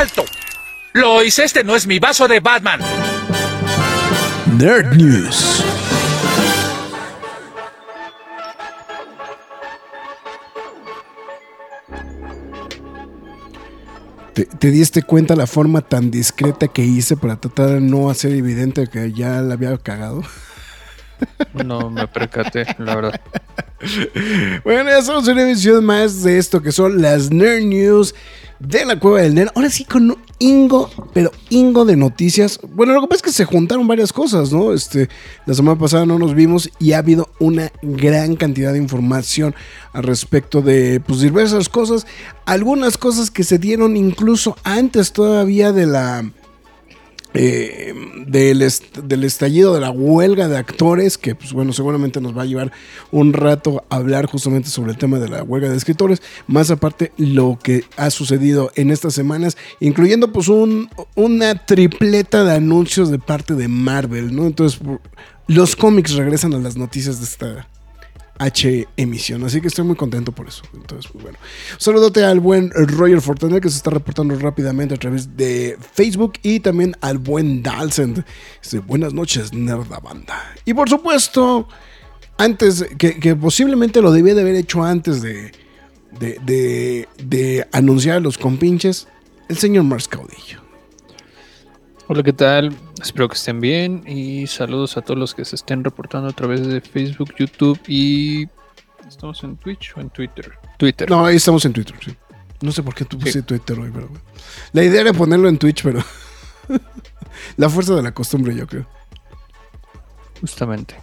¡Alto! Lois, este no es mi vaso de Batman. Nerd News. ¿Te, ¿Te, diste cuenta la forma tan discreta que hice para tratar de no hacer evidente que ya la había cagado? No me percaté, la verdad. Bueno, ya somos una emisión más de esto que son las Nerd News de la Cueva del Nerd. Ahora sí con Ingo, pero Ingo de noticias. Bueno, lo que pasa es que se juntaron varias cosas, ¿no? Este, la semana pasada no nos vimos y ha habido una gran cantidad de información al respecto de pues, diversas cosas. Algunas cosas que se dieron incluso antes todavía de la eh, del, del, estallido de la huelga de actores, que pues bueno, seguramente nos va a llevar un rato a hablar justamente sobre el tema de la huelga de escritores, más aparte lo que ha sucedido en estas semanas, incluyendo pues un, una tripleta de anuncios de parte de Marvel, ¿no? Entonces, los cómics regresan a las noticias de esta H emisión. Así que estoy muy contento por eso. Entonces, pues bueno. Saludote al buen Roger Fortaner que se está reportando rápidamente a través de Facebook y también al buen Dalsend. Buenas noches, nerda banda. Y por supuesto, antes, que, posiblemente lo debía de haber hecho antes de, de, de, de anunciar a los compinches, el señor Mars Caudillo. Hola, ¿qué tal? Espero que estén bien y saludos a todos los que se estén reportando a través de Facebook, YouTube y... ¿Estamos en Twitch o en Twitter? Twitter. No, ahí estamos en Twitter, sí. No sé por qué tú puse sí. Twitter hoy, pero... La idea era ponerlo en Twitch, pero... la fuerza de la costumbre, yo creo. Justamente.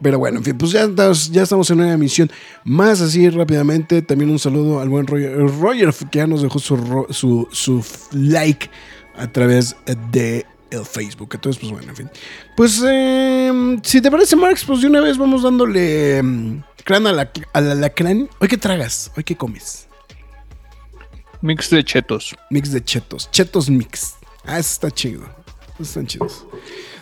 Pero bueno, en fin, pues ya, ya estamos en una emisión más así rápidamente. También un saludo al buen Roger, Roger que ya nos dejó su, su, su like a través de el Facebook. Entonces, pues bueno, en fin. Pues, eh, si te parece, Marx, pues de una vez vamos dándole um, crán a la, a la. ¿Hoy qué tragas? ¿Hoy qué comes? Mix de chetos. Mix de chetos. Chetos mix. Ah, eso está chido. Están chidos.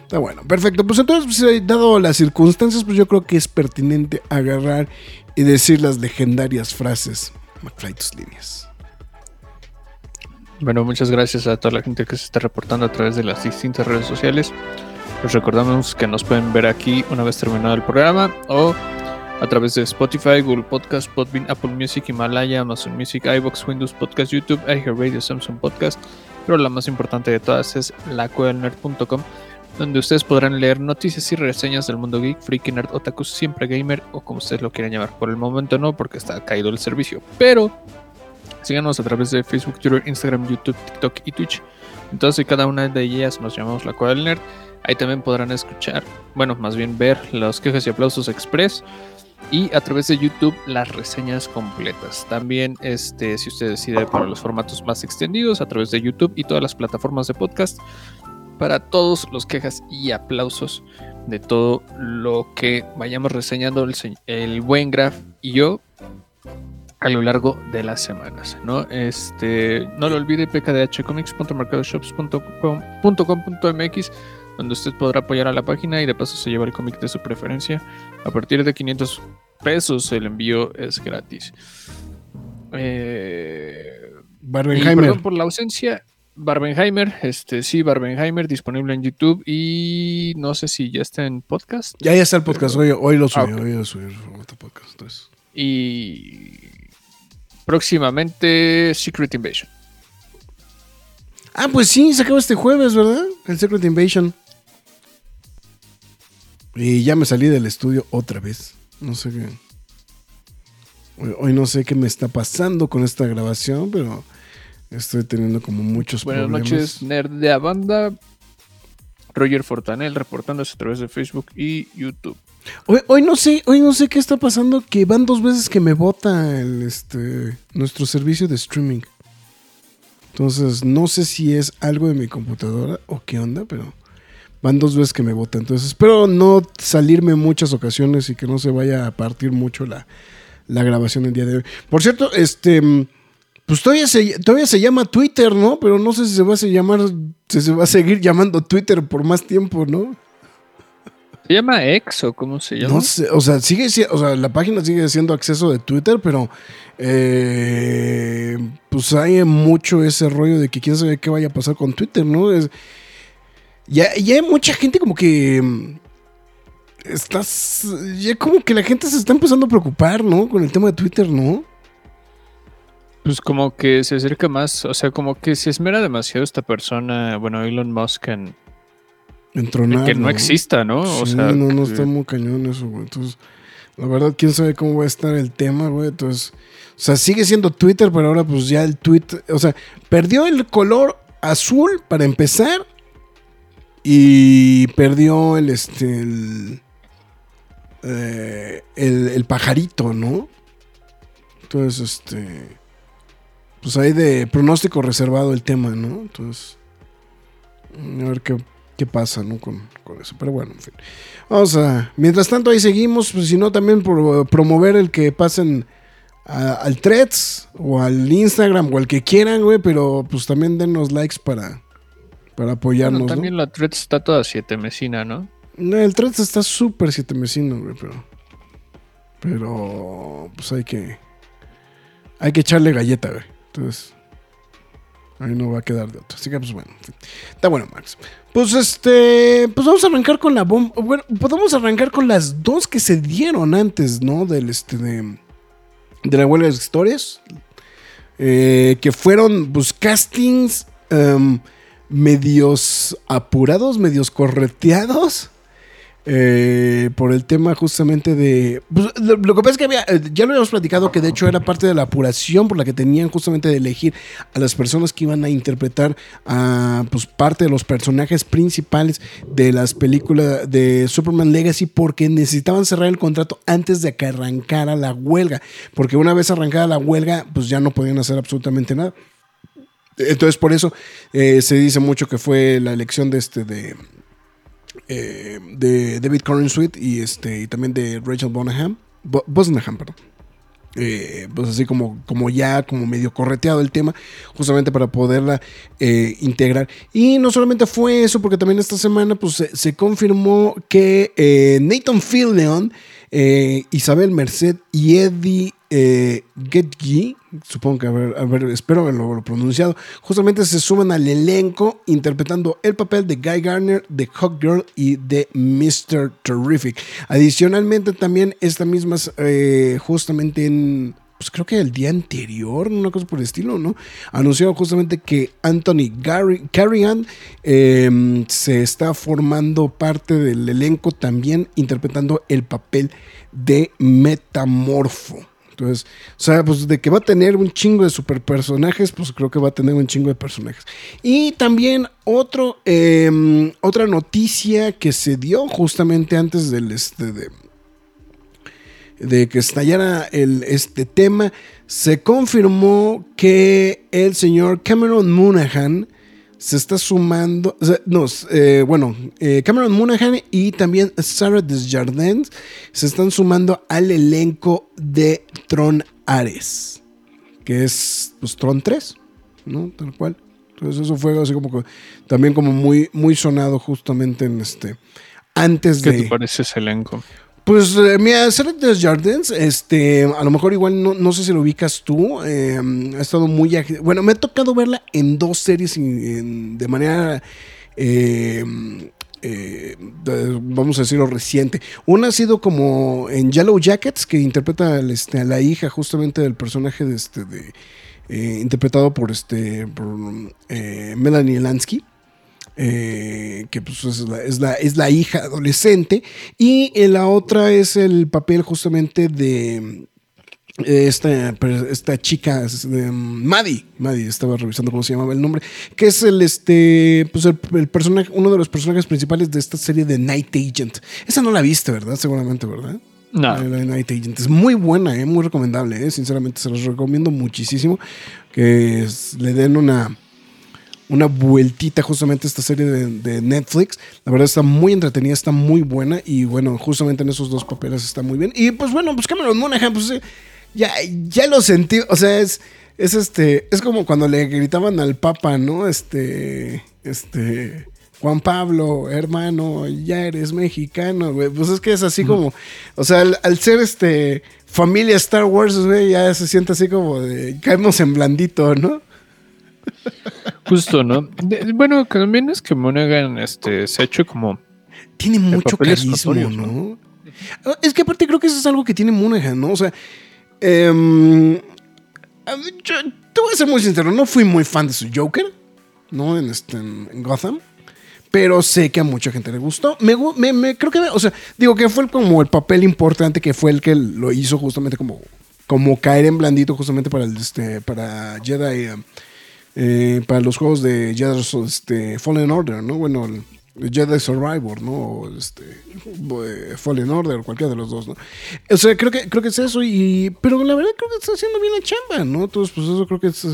Está bueno, perfecto. Pues entonces, pues, dado las circunstancias, pues yo creo que es pertinente agarrar y decir las legendarias frases. McFly, tus líneas. Bueno, muchas gracias a toda la gente que se está reportando a través de las distintas redes sociales. Les recordamos que nos pueden ver aquí una vez terminado el programa o a través de Spotify, Google Podcast, Podbean, Apple Music, Himalaya, Amazon Music, iBox, Windows Podcast, YouTube, iHeartRadio, Samsung Podcast. Pero la más importante de todas es lacuelnerd.com, donde ustedes podrán leer noticias y reseñas del mundo geek, freaky, nerd, otaku, siempre gamer o como ustedes lo quieran llamar. Por el momento no, porque está caído el servicio. Pero Síganos a través de Facebook, Twitter, Instagram, YouTube, TikTok y Twitch. Entonces, cada una de ellas nos llamamos La Cueva del Nerd. Ahí también podrán escuchar, bueno, más bien ver los quejas y aplausos express. Y a través de YouTube las reseñas completas. También, este, si usted decide para los formatos más extendidos, a través de YouTube y todas las plataformas de podcast. Para todos los quejas y aplausos de todo lo que vayamos reseñando el, el buen Graf y yo a lo largo de las semanas, ¿no? Este, no lo olvide pkdhcomics.mercadoshops.com.mx donde usted podrá apoyar a la página y de paso se lleva el cómic de su preferencia. A partir de 500 pesos el envío es gratis. Eh, Barbenheimer. Perdón por la ausencia. Barbenheimer, este sí, Barbenheimer disponible en YouTube y no sé si ya está en podcast. Ya, ya está el podcast, hoy, hoy lo subí, ah, okay. hoy lo subí el formato podcast. Entonces. Y próximamente Secret Invasion. Ah, pues sí, se acaba este jueves, ¿verdad? El Secret Invasion. Y ya me salí del estudio otra vez. No sé qué. Hoy, no sé qué me está pasando con esta grabación, pero estoy teniendo como muchos Buenas problemas. Buenas noches, Nerd de banda. Roger Fortanel reportándose a través de Facebook y YouTube. Hoy, no sé, hoy no sé qué está pasando, que van dos veces que me bota el este nuestro servicio de streaming. Entonces, no sé si es algo de mi computadora o qué onda, pero van dos veces que me vota. Entonces, espero no salirme muchas ocasiones y que no se vaya a partir mucho la, la grabación el día de hoy. Por cierto, este, pues todavía se, todavía se llama Twitter, ¿no? Pero no sé si se va a llamar, si se va a seguir llamando Twitter por más tiempo, ¿no? ¿Se llama X o cómo se llama? No sé, o sea, sigue, si- o sea, la página sigue siendo acceso de Twitter, pero eh, pues hay mucho ese rollo de que quién sabe qué vaya a pasar con Twitter, ¿no? Es, ya, ya hay mucha gente como que mm, estás, ya como que la gente se está empezando a preocupar, ¿no? Con el tema de Twitter, ¿no? Pues como que se acerca más, o sea, como que se esmera demasiado esta persona, bueno, Elon Musk en Entronar, que no, exista, ¿no? O Sí, sea, no, no que- está muy cañón eso, güey. Entonces, la verdad, quién sabe cómo va a estar el tema, güey. Entonces, o sea, sigue siendo Twitter, pero ahora pues ya el tweet, o sea, perdió el color azul para empezar y perdió el, este, el, eh, el, el pajarito, ¿no? Entonces, este, pues hay de pronóstico reservado el tema, ¿no? Entonces, a ver qué, qué pasa, ¿no? Con, con eso. Pero bueno, en fin. Vamos a. Mientras tanto, ahí seguimos. Pues si no, también por promover el que pasen a- al Threads o al Instagram o al que quieran, güey. Pero pues también denos likes para, para apoyarnos. Bueno, ¿no? también la thread está toda siete mesina, ¿no? No, el Threads está súper siete mesino, güey, pero. Pero. Pues hay que. Hay que echarle galleta, güey. Entonces. Ahí no va a quedar de otro. Así que, pues bueno. Está bueno, Max. Pues este. Pues vamos a arrancar con la bomba. Bueno, podemos arrancar con las dos que se dieron antes, ¿no? Del este. De, de la huelga de historias. Eh, que fueron, pues, castings. em, medios apurados, medios correteados. Eh, por el tema justamente de... pues, lo, que pasa es que había, eh, ya lo habíamos platicado que de hecho era parte de la apuración por la que tenían justamente de elegir a las personas que iban a interpretar a pues, parte de los personajes principales de las películas de Superman Legacy porque necesitaban cerrar el contrato antes de que arrancara la huelga. Porque una vez arrancada la huelga, pues ya no podían hacer absolutamente nada. Entonces, por eso eh, se dice mucho que fue la elección de este de, eh, de David Corn y este y también de Rachel Bonham, Bo- perdón. Eh, pues así como, como ya como medio correteado el tema, justamente para poderla eh, integrar. Y no solamente fue eso, porque también esta semana pues, se, confirmó que eh, Nathan Fillion, Isabel Merced y Eddie eh, Getji, supongo que ver, espero haberlo pronunciado, justamente se suman al elenco interpretando el papel de Guy Garner, de Hawk Girl y de Mr. Terrific. Adicionalmente también esta misma, eh, justamente en, pues creo que el día anterior, una cosa por el estilo, ¿no? Anunció justamente que Anthony Gary, eh, se está formando parte del elenco también interpretando el papel de Metamorfo. Entonces, o sea, pues de que va a tener un chingo de super personajes, pues creo que va a tener un chingo de personajes. Y también otro, eh, otra noticia que se dio justamente antes del este de, que estallara el, este tema, se confirmó que el señor Cameron Monaghan se está sumando, no, eh, bueno, eh, Cameron Monaghan y también Sarah Desjardins se están sumando al elenco de Tron Ares, que es pues Tron 3, ¿no? Tal cual. Entonces eso fue así como que también como muy, muy sonado justamente en este, antes ¿Qué de... te parece ese elenco? Pues eh, mira, Sarah Desjardins, este, a lo mejor igual no, no sé si lo ubicas tú, eh, ha estado muy... Bueno, me ha tocado verla en dos series de manera... eh, eh, vamos a decirlo reciente. Una ha sido como en Yellow Jackets, que interpreta al, este, a la hija justamente del personaje de este, de, eh, interpretado por, este, por eh, Melanie Lansky eh, que pues es la, es, la, es la hija adolescente, y la otra es el papel justamente de eh, esta, esta chica, de Maddie, Maddie, estaba revisando cómo se llamaba el nombre, que es el, este, pues el, el personaje, uno de los personajes principales de esta serie de Night Agent. Esa no la viste, ¿verdad? Seguramente, ¿verdad? No. La Night Agent. Es muy buena, eh, muy recomendable. eh, Sinceramente, se los recomiendo muchísimo. Que es- le den una, una vueltita justamente a esta serie de, de Netflix. La verdad está muy entretenida, está muy buena. Y bueno, justamente en esos dos papeles está muy bien. Y pues bueno, pues Cameron Monaghan, pues eh, ya, ya lo sentí. O sea, es, es este. Es como cuando le gritaban al Papa, ¿no? Este. Este. Juan Pablo, hermano, ya eres mexicano, güey. Pues es que es así como. O sea, al, al ser este. Familia Star Wars, güey, ya se siente así como de. Caemos en blandito, ¿no? Justo, ¿no? De- bueno, también es que Monaghan este, se ha hecho como. Tiene mucho carisma, ¿no? Es que aparte creo que eso es algo que tiene Monaghan, ¿no? O sea, em, yo te voy a ser muy sincero, no fui muy fan de su Joker, ¿no? En, este, en, Gotham. Pero sé que a mucha gente le gustó. Me, me- me- creo que, o sea, digo que fue como el papel importante que fue el que lo hizo justamente como, como caer en blandito justamente para el, este, para Jedi, eh, eh, para los juegos de Jedi este, Fallen Order, ¿no? Bueno, el, Jedi Survivor, ¿no? O este, eh, Fallen Order, cualquiera de los dos, ¿no? O sea, creo que, creo que es eso, y, pero la verdad creo que está haciendo bien la chamba, ¿no? Entonces, pues eso creo que es...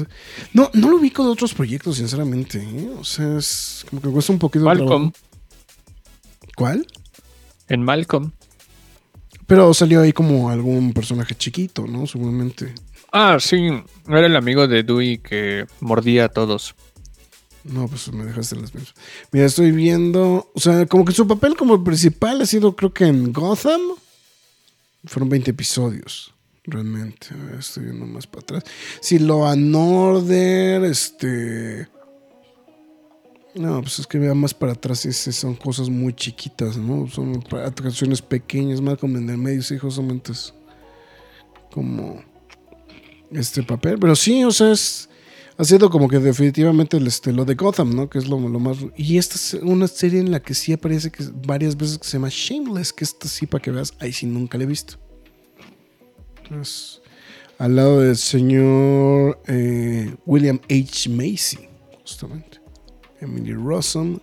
No, no lo ubico de otros proyectos, sinceramente, ¿eh? O sea, es como que cuesta un poquito Malcolm. ¿Cuál? En Malcolm. Pero salió ahí como algún personaje chiquito, ¿no? Seguramente. Ah, sí. Era el amigo de Dewey que mordía a todos. No, pues me dejaste las mismas. Mira, estoy viendo. O sea, como que su papel como principal ha sido, creo que en Gotham. Fueron 20 episodios. Realmente. A ver, estoy viendo más para atrás. Law and Order. Este. No, pues es que vea más para atrás. ese son cosas muy chiquitas, ¿no? Son atracciones pequeñas. Más como en el medio, sí, justamente es como este papel. Pero sí, o sea, es ha sido como que definitivamente este, lo de Gotham, ¿no? Que es lo, lo más... Y esta es una serie en la que sí aparece que varias veces que se llama Shameless, que esta sí para que veas, ahí sí nunca la he visto. Entonces, al lado del señor eh, William H. Macy, justamente. Emily Rossum.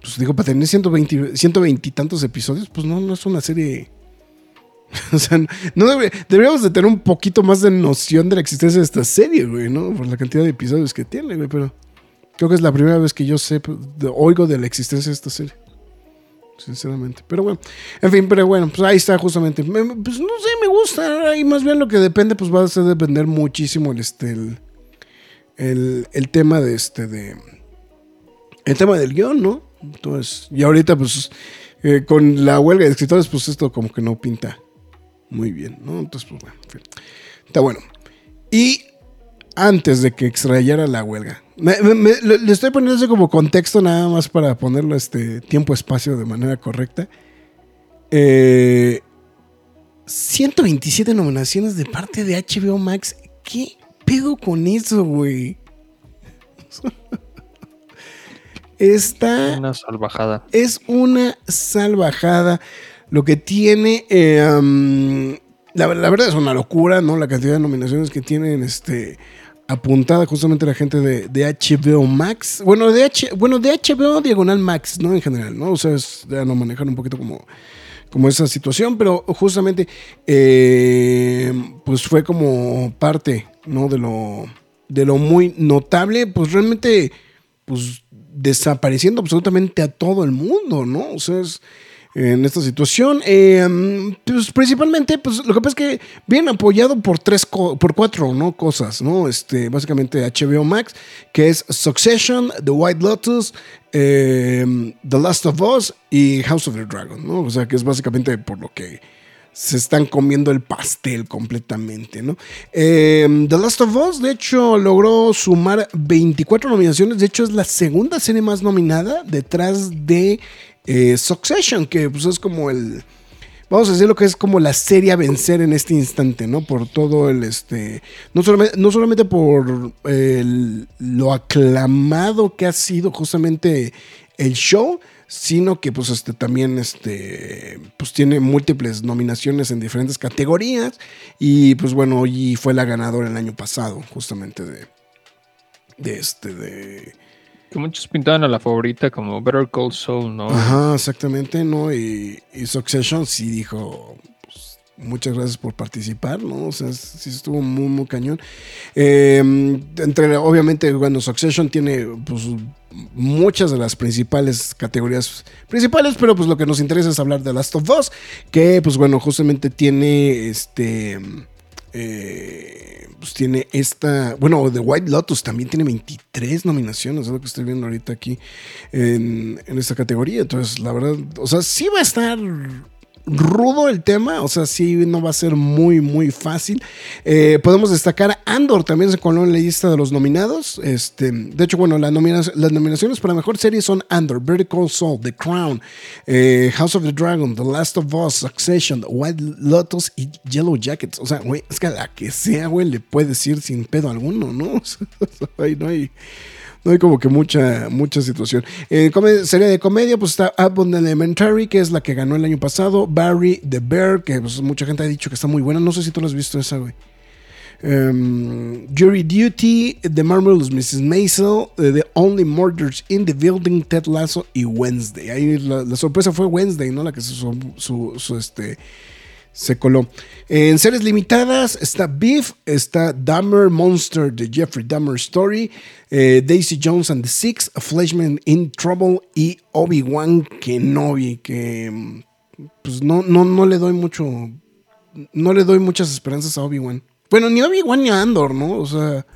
Pues digo, para tener 120, 120 y tantos episodios, pues no, no es una serie... O sea, no debe- deberíamos de tener un poquito más de noción de la existencia de esta serie, güey, ¿no? Por la cantidad de episodios que tiene, güey, pero creo que es la primera vez que yo sé, de- oigo de la existencia de esta serie. Sinceramente. Pero bueno, en fin, pero bueno, pues ahí está justamente. Me- me- pues no sé, me gusta. Y más bien lo que depende, pues va a ser depender muchísimo el, este, el, el, el tema de este, de... El tema del guion, ¿no? Entonces, y ahorita, pues, eh, con la huelga de escritores, pues esto como que no pinta muy bien, ¿no? Entonces, pues bueno, en fin. Está bueno. Y antes de que extrayera la huelga, me- me- me- le estoy poniendo eso como contexto nada más para ponerlo este tiempo-espacio de manera correcta. Eh, 127 nominaciones de parte de HBO Max. ¿Qué pedo con eso, güey? Está Una salvajada. es una salvajada. Lo que tiene. eh, la, verdad es una locura, ¿no? La cantidad de nominaciones que tienen este, apuntada justamente la gente de, HBO Max. Bueno de, bueno, de HBO Diagonal Max, ¿no? En general, ¿no? O sea, es, ya no manejar un poquito como, como esa situación, pero justamente, eh, pues fue como parte, ¿no? De lo, de lo muy notable, pues realmente, pues desapareciendo absolutamente a todo el mundo, ¿no? O sea, es, en esta situación, eh, pues principalmente, pues lo que pasa es que viene apoyado por tres, por cuatro, ¿no? Cosas, ¿no? Este, básicamente HBO Max, que es Succession, The White Lotus, eh, The Last of Us y House of the Dragon, ¿no? O sea, que es básicamente por lo que se están comiendo el pastel completamente, ¿no? Eh, The Last of Us, de hecho, logró sumar 24 nominaciones. De hecho, es la segunda serie más nominada detrás de eh, Succession, que pues es como el... Vamos a decir lo que es como la serie a vencer en este instante, ¿no? Por todo el, este, no solamente, no solamente por el- lo aclamado que ha sido justamente el show, sino que pues este también este pues tiene múltiples nominaciones en diferentes categorías y pues bueno, y fue la ganadora el año pasado justamente de de este de Que muchos pintaban a la favorita como Better Call Saul, ¿no? Ajá, exactamente, ¿no? Y, y Succession sí dijo, pues, muchas gracias por participar, ¿no? O sea, sí estuvo muy, muy cañón. Eh, entre, obviamente, bueno, Succession tiene, pues, muchas de las principales categorías principales, pero pues lo que nos interesa es hablar de Last of Us, que, pues, bueno, justamente tiene, este... Eh, pues tiene esta. Bueno, The White Lotus también tiene 23 nominaciones, es lo que estoy viendo ahorita aquí en, en esta categoría. Entonces, la verdad, o sea, sí va a estar rudo el tema, o sea, sí no va a ser muy, muy fácil. Eh, podemos destacar Andor, también se coló en la lista de los nominados. Este, de hecho, bueno, las nominaciones para mejor serie son Andor, Vertical Soul, The Crown, eh, House of the Dragon, The Last of Us, Succession, White Lotus y Yellow Jackets. O sea, güey, es que a la que sea, güey, le puede decir sin pedo alguno, ¿no? Ahí no hay no hay como que mucha, mucha situación. Eh, serie de comedia, pues está Abbott Elementary, que es la que ganó el año pasado. Barry the Bear, que pues, mucha gente ha dicho que está muy buena. No sé si tú lo has visto esa, güey. Um, Jury Duty, The Marvelous Mrs. Maisel, The Only Murders in the Building, Ted Lasso y Wednesday. Ahí la, sorpresa fue Wednesday, ¿no? La que su, su, su este se coló. En series limitadas está Beef, está Dahmer Monster de Jeffrey Dahmer Story, eh, Daisy Jones and the Six, A Fleshman in Trouble y Obi-Wan Kenobi, que pues no, no, no le doy mucho, no le doy muchas esperanzas a Obi-Wan. Bueno, ni Obi-Wan ni a Andor, ¿no? O sea,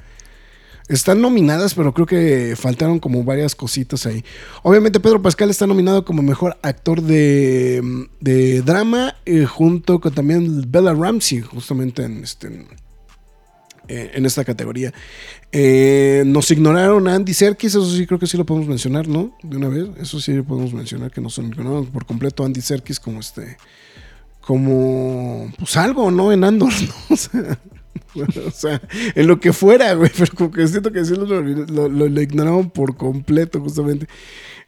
están nominadas, pero creo que faltaron como varias cositas ahí. Obviamente Pedro Pascal está nominado como mejor actor de, drama, eh, junto con también Bella Ramsey, justamente en, este, en esta categoría. Eh, nos ignoraron a Andy Serkis, eso sí creo que sí lo podemos mencionar, ¿no? De una vez, eso sí podemos mencionar, que nos ignoraron por completo a Andy Serkis como este, como, pues algo, ¿no? En Andor, ¿no? O sea, o sea, en lo que fuera, güey, pero como que siento que sí lo, lo, ignoraron por completo, justamente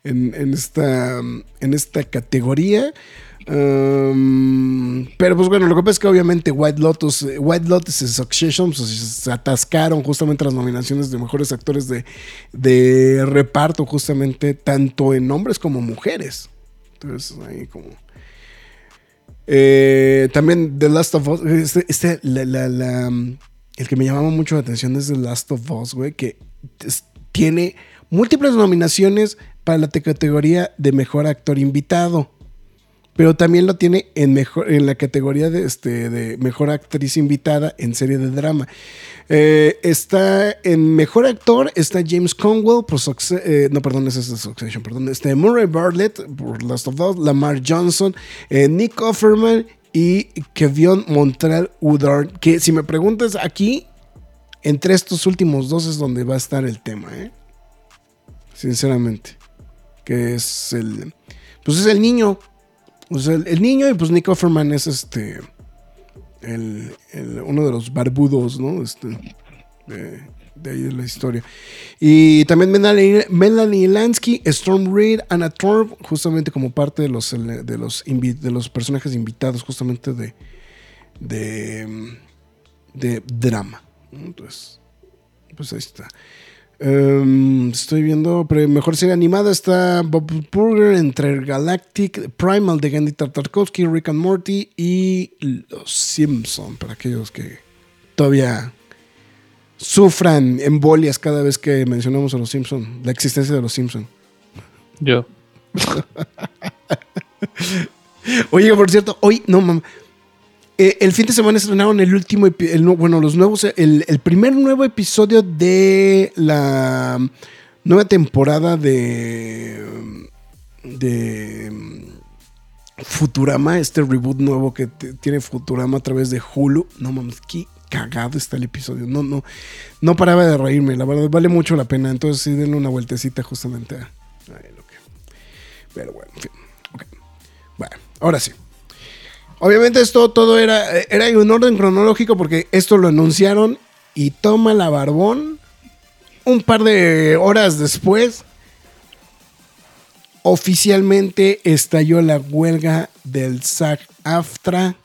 en, esta, en esta categoría. Pero pues bueno, lo que pasa es que obviamente White Lotus, White Lotus y Succession pues, se atascaron justamente las nominaciones de mejores actores de, de reparto, justamente tanto en hombres como mujeres. Entonces ahí como eh, también The Last of Us. Este, este el que me llamaba mucho la atención es The Last of Us, güey, que tiene múltiples nominaciones para la categoría de mejor actor invitado pero también lo tiene en, mejor, en la categoría de, este, de mejor actriz invitada en serie de drama. Eh, está en mejor actor, está James Conwell por eh, no, perdón, ese es Succession, perdón, este Murray Bartlett por Last of Us, Lamar Johnson, eh, Nick Offerman y Kevin Montreal Udard, que si me preguntas aquí, entre estos últimos dos es donde va a estar el tema, sinceramente, que es el, pues es el niño pues el, niño y pues Nick Offerman es este. El, uno de los barbudos, ¿no? Este, de, ahí de la historia. Y también Melanie, Lansky, Storm Reed, Anna Thorpe, justamente como parte de los, de los, de los personajes invitados, justamente de, de, de drama. Entonces, pues ahí está. Em, estoy viendo, pero mejor serie animada está Bob Burger entre Galactic, Primal de Gandhi Tartakovsky, Rick and Morty y Los Simpson, para aquellos que todavía sufran embolias cada vez que mencionamos a Los Simpson, la existencia de Los Simpson. Yo. Oye, por cierto, hoy, no mames, eh, el fin de semana estrenaron el último, bueno, los nuevos, el, primer nuevo episodio de la nueva temporada de, Futurama, este reboot nuevo que tiene Futurama a través de Hulu. No mames, qué cagado está el episodio. No, no, no paraba de reírme, la verdad, vale mucho la pena. Entonces sí, denle una vueltecita justamente a, lo que. Pero bueno, en fin. Bueno, ahora sí. Obviamente esto todo era, era en un orden cronológico porque esto lo anunciaron y toma la barbón un par de horas después. Oficialmente estalló la huelga del SAG-AFTRA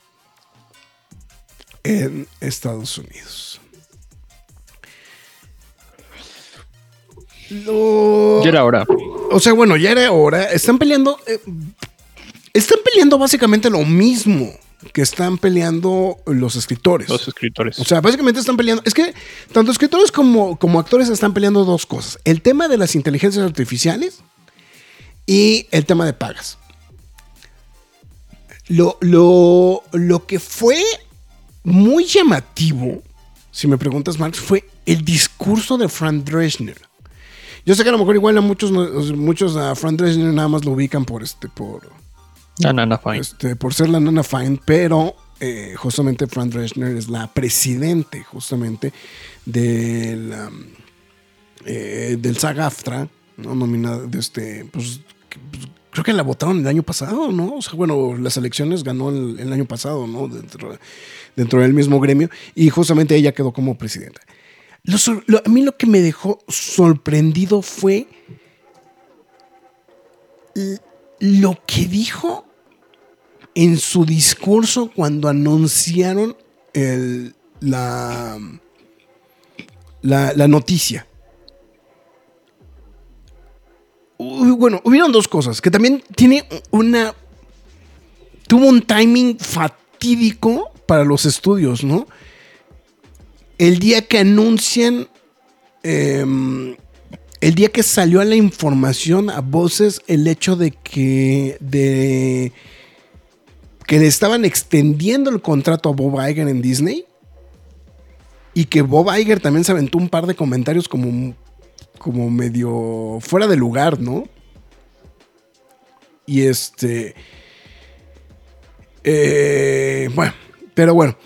en Estados Unidos. Lo- Ya era hora. O sea, bueno, ya era hora. Están peleando. eh, están peleando básicamente lo mismo que están peleando los escritores. Los escritores. O sea, básicamente están peleando. Es que tanto escritores como, como actores están peleando dos cosas: el tema de las inteligencias artificiales y el tema de pagas. Lo, lo, lo que fue muy llamativo, si me preguntas, Marx, fue el discurso de Frank Drescher. Yo sé que a lo mejor igual a muchos, muchos a Frank Drescher nada más lo ubican por este, por, No, no, fine. este, por ser la nana Fine, pero eh, justamente Fran Drescher es la presidente justamente del, eh, del SAG-AFTRA, ¿no? nominada de este, pues, creo que la votaron el año pasado, ¿no? O sea, bueno, las elecciones ganó el, año pasado, ¿no? Dentro, dentro del mismo gremio, y justamente ella quedó como presidenta. A mí lo que me dejó sorprendido fue lo que dijo en su discurso cuando anunciaron el- la, la, noticia. Bueno, hubieron dos cosas, que también tiene una... Tuvo un timing fatídico para los estudios, ¿no? El día que anuncian... em, el día que salió a la información a voces el hecho de que de que le estaban extendiendo el contrato a Bob Iger en Disney y que Bob Iger también se aventó un par de comentarios como como medio fuera de lugar, ¿no? Y este eh, bueno, pero bueno,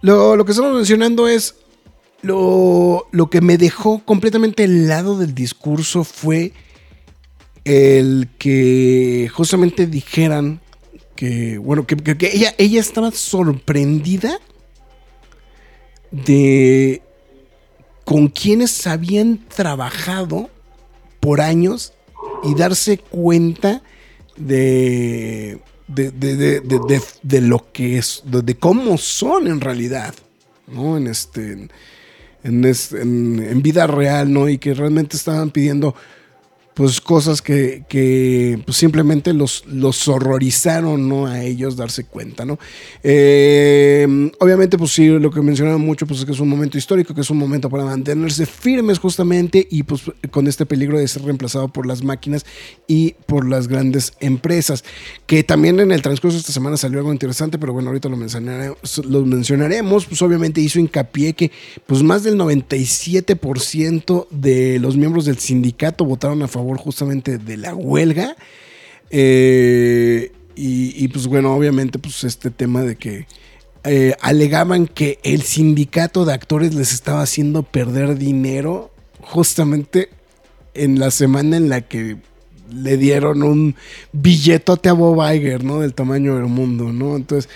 lo, lo que estamos mencionando es lo, lo que me dejó completamente helado del discurso fue el que justamente dijeran bueno, que, ella, estaba sorprendida de con quienes habían trabajado por años y darse cuenta de, de, de- de- de- lo que es, de, cómo son en realidad, ¿no? En este, en, en es- en- en vida real, ¿no? Y que realmente estaban pidiendo pues cosas que, que, pues, simplemente los, los horrorizaron, ¿no? A ellos darse cuenta, ¿no? Eh, obviamente, pues sí, lo que mencionaron mucho, pues es que es un momento histórico, que es un momento para mantenerse firmes justamente y pues con este peligro de ser reemplazado por las máquinas y por las grandes empresas, que también en el transcurso de esta semana salió algo interesante, pero bueno, ahorita lo lo mencionaremos pues obviamente hizo hincapié que pues más del 97% de los miembros del sindicato votaron a favor justamente de la huelga. Eh, y, pues bueno, obviamente pues este tema de que eh, alegaban que el sindicato de actores les estaba haciendo perder dinero justamente en la semana en la que le dieron un billetote a Bob Iger, ¿no? Del tamaño del mundo, ¿no? Entonces,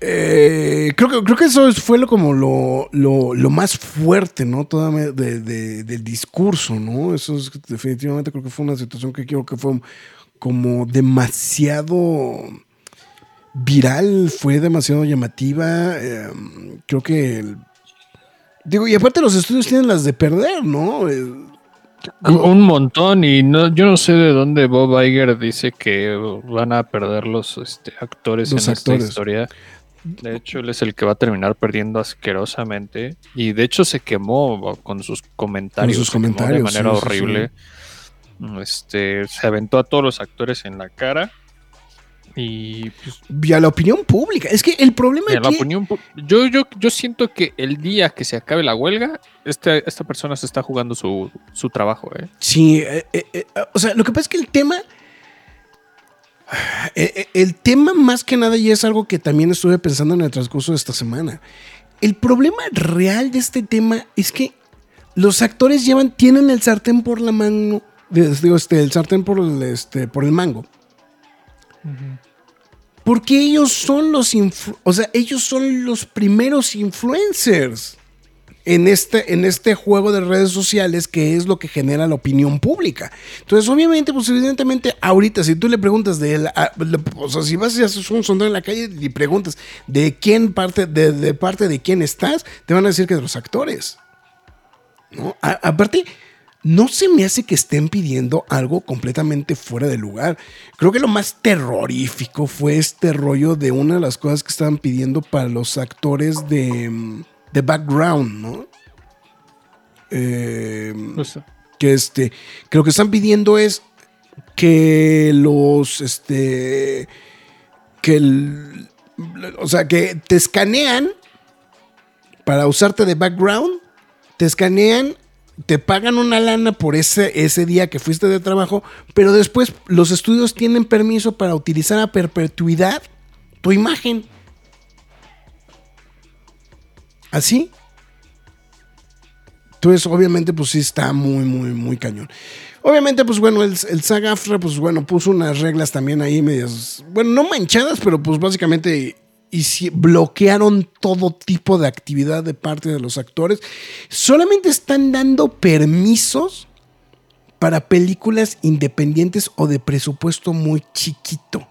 eh, creo, que, creo que eso fue lo, como lo, lo, lo más fuerte, ¿no? Toda de- de- del discurso, ¿no? Eso es definitivamente creo que fue una situación que creo que fue como demasiado viral, fue demasiado llamativa. eh, creo que... el- digo, y aparte los estudios tienen las de perder, ¿no? Eh, Un montón y no, yo no sé de dónde Bob Iger dice que van a perder los este, actores Los en actores. esta historia. De hecho, él es el que va a terminar perdiendo asquerosamente. Y de hecho se quemó con sus comentarios. Con sus comentarios, De manera sí, sí, horrible. Este, se aventó a todos los actores en la cara. Y pues, y a la opinión pública. Es que el problema mira, la opinión yo, yo, yo siento que el día que se acabe la huelga, este, esta persona se está jugando su, su trabajo. ¿eh? Sí, eh, eh, o sea, lo que pasa es que el tema. Eh, eh, el tema más que nada, y es algo que también estuve pensando en el transcurso de esta semana. El problema real de este tema es que los actores llevan, tienen el sartén por la mano. de- Digo, este, el sartén por el, este, por el mango. Porque ellos son los o sea, ellos son los primeros influencers en este, en este juego de redes sociales que es lo que genera la opinión pública. Entonces, obviamente, pues evidentemente, ahorita, si tú le preguntas de la- o sea, si vas y haces un sondeo en la calle y preguntas de quién parte, de, de parte de quién estás, te van a decir que de los actores. ¿no? Aparte, no se me hace que estén pidiendo algo completamente fuera de lugar. Creo que lo más terrorífico fue este rollo de una de las cosas que estaban pidiendo para los actores de, mm, de background, ¿no? Eh, que este, que lo que están pidiendo es que los, este, que el, o sea, que te escanean para usarte de background, te escanean, te pagan una lana por ese, ese día que fuiste de trabajo, pero después los estudios tienen permiso para utilizar a perpetuidad tu imagen. ¿Así? Entonces, obviamente, pues sí está muy, muy, muy cañón. Obviamente, pues bueno, el, el SAG-AFTRA, pues bueno, puso unas reglas también ahí medias, bueno, no manchadas, pero pues básicamente y si bloquearon todo tipo de actividad de parte de los actores. Solamente están dando permisos para películas independientes o de presupuesto muy chiquito.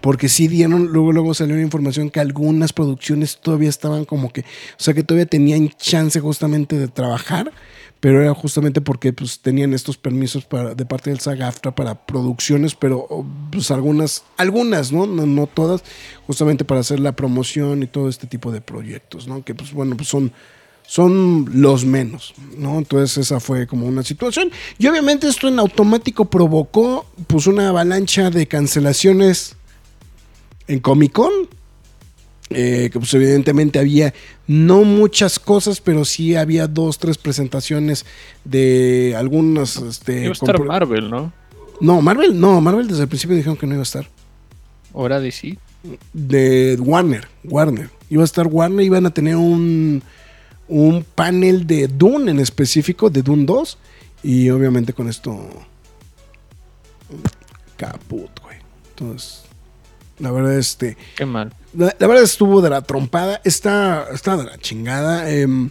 Porque sí dieron, luego, luego salió una información que algunas producciones todavía estaban como que, o sea que todavía tenían chance justamente de trabajar, pero era justamente porque pues tenían estos permisos para, de parte del SAG-AFTRA para producciones, pero pues algunas, algunas, ¿no? ¿no? No todas, justamente para hacer la promoción y todo este tipo de proyectos, ¿no? Que pues bueno, pues son, son los menos, ¿no? Entonces esa fue como una situación. Y obviamente esto en automático provocó pues una avalancha de cancelaciones en Comic Con. Eh, que pues evidentemente había no muchas cosas, pero sí había dos, tres presentaciones de algunas... Este, Iba a estar Marvel, ¿no? no, Marvel, no, Marvel desde el principio dijeron que no iba a estar. Hora de sí. De Warner, Warner. Iba a estar Warner, iban a tener un, un panel de Dune en específico, de Dune 2. Y obviamente con esto... Caput, güey. Entonces, la verdad, este... Qué mal. La, la verdad estuvo de la trompada. Está, está de la chingada. Em,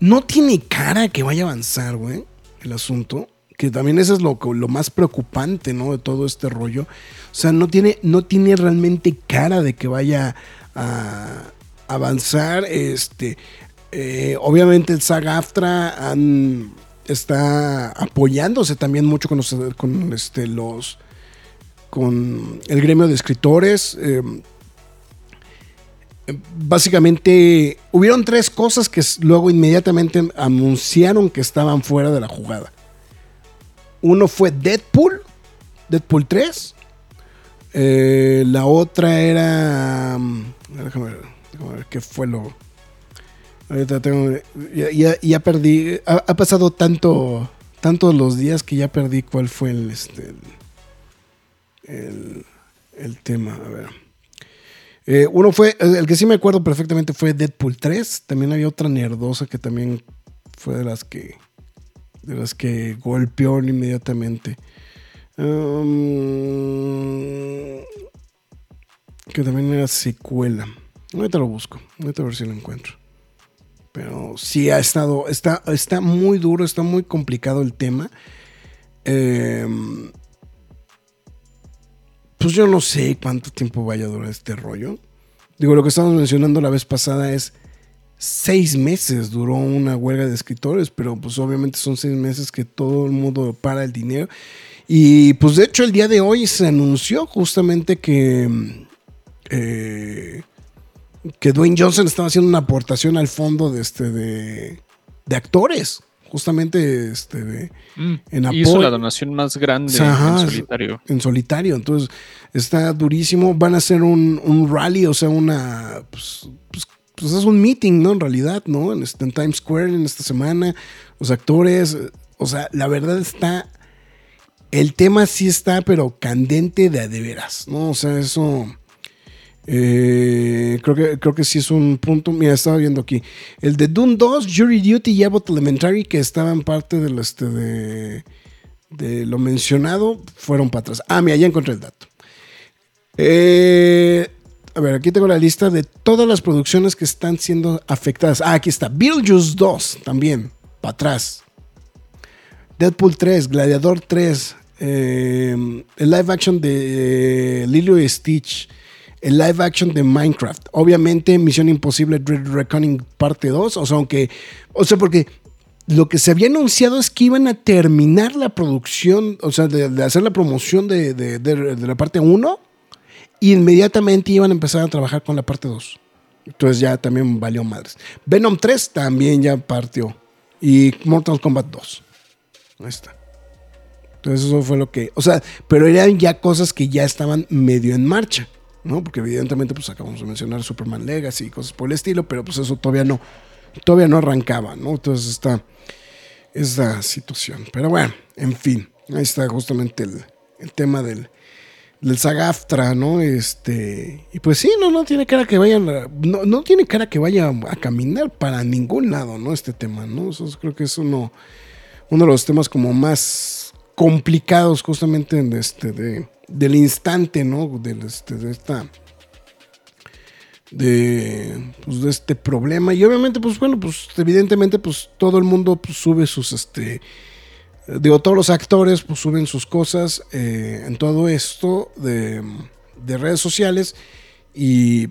no tiene cara que vaya a avanzar, güey, el asunto. Que también eso es lo, lo más preocupante, ¿no? De todo este rollo. O sea, no tiene, no tiene realmente cara de que vaya a avanzar. Este, eh, obviamente el SAG-AFTRA han- está apoyándose también mucho con los, con, este, los con el gremio de escritores. em, básicamente hubieron tres cosas que luego inmediatamente anunciaron que estaban fuera de la jugada. Uno fue Deadpool, Deadpool 3. Eh, la otra era... mm, Déjame ver, déjame ver qué fue lo... Ahorita tengo... Ya, ya- ya perdí... Ha, pasado tanto... Tantos los días que ya perdí cuál fue el... Este, el, el- el tema. A ver. Eh, uno fue, el que sí me acuerdo perfectamente fue Deadpool 3. También había otra nerdosa que también fue de las que de las que golpeó inmediatamente. Um, que también era secuela. Ahorita lo busco. Ahorita a ver si lo encuentro. Pero sí ha estado, está, está muy duro, está muy complicado el tema. Em, pues yo no sé cuánto tiempo vaya a durar este rollo. Digo, lo que estábamos mencionando la vez pasada es seis meses duró una huelga de escritores, pero pues obviamente son seis meses que todo el mundo para el dinero. Y pues de hecho el día de hoy se anunció justamente que, eh, que Dwayne Johnson estaba haciendo una aportación al fondo de, este, de, de actores, justamente este, de, en Hizo apoyo. la donación más grande Ajá, en solitario. en solitario. Entonces, está durísimo. Van a hacer un, un rally, o sea, una. Pues, pues, pues es un meeting, ¿no? En realidad, ¿no? En, este- en Times Square en esta semana. Los actores. O sea, la verdad está. El tema sí está, pero candente de a de veras, ¿no? O sea, eso. Eh, creo, que, creo que sí es un punto. Mira, estaba viendo aquí. El de Dune 2, Jury Duty y Abbott Elementary, que estaban parte este de lo mencionado fueron para atrás. Ah, mira, ya encontré el dato. Eh, a ver, aquí tengo la lista de todas las producciones que están siendo afectadas. Ah, aquí está. Beetlejuice 2 también, para atrás. Deadpool 3, Gladiador 3, eh, el live action de Lilo y Stitch, el live action de Minecraft. Obviamente, Misión Imposible Dread Reckoning parte 2. O sea, aunque. O sea, porque lo que se había anunciado es que iban a terminar la producción, o sea, de, hacer la promoción de, de- de- de la parte 1 y inmediatamente iban a empezar a trabajar con la parte 2. Entonces ya también valió madres. Venom 3 también ya partió. Y Mortal Kombat 2. Ahí está. Entonces eso fue lo que... O sea, pero eran ya cosas que ya estaban medio en marcha. ¿No? Porque evidentemente pues acabamos de mencionar Superman Legacy y cosas por el estilo, pero pues eso todavía no, todavía no arrancaba, ¿no? Entonces está esa situación. Pero bueno, en fin, ahí está justamente el, el tema del, del Sagaftra, ¿no? Este, y pues sí, no, no tiene cara que vayan, no, no tiene cara que vaya a caminar para ningún lado, ¿no? Este tema, ¿no? Eso es- creo que es uno, uno de los temas como más complicados justamente en este, de, del instante, ¿no? Del, este, de esta de, pues, de este problema. Y obviamente pues bueno pues evidentemente pues todo el mundo pues, sube sus este digo todos los actores pues suben sus cosas eh, en todo esto de, de redes sociales y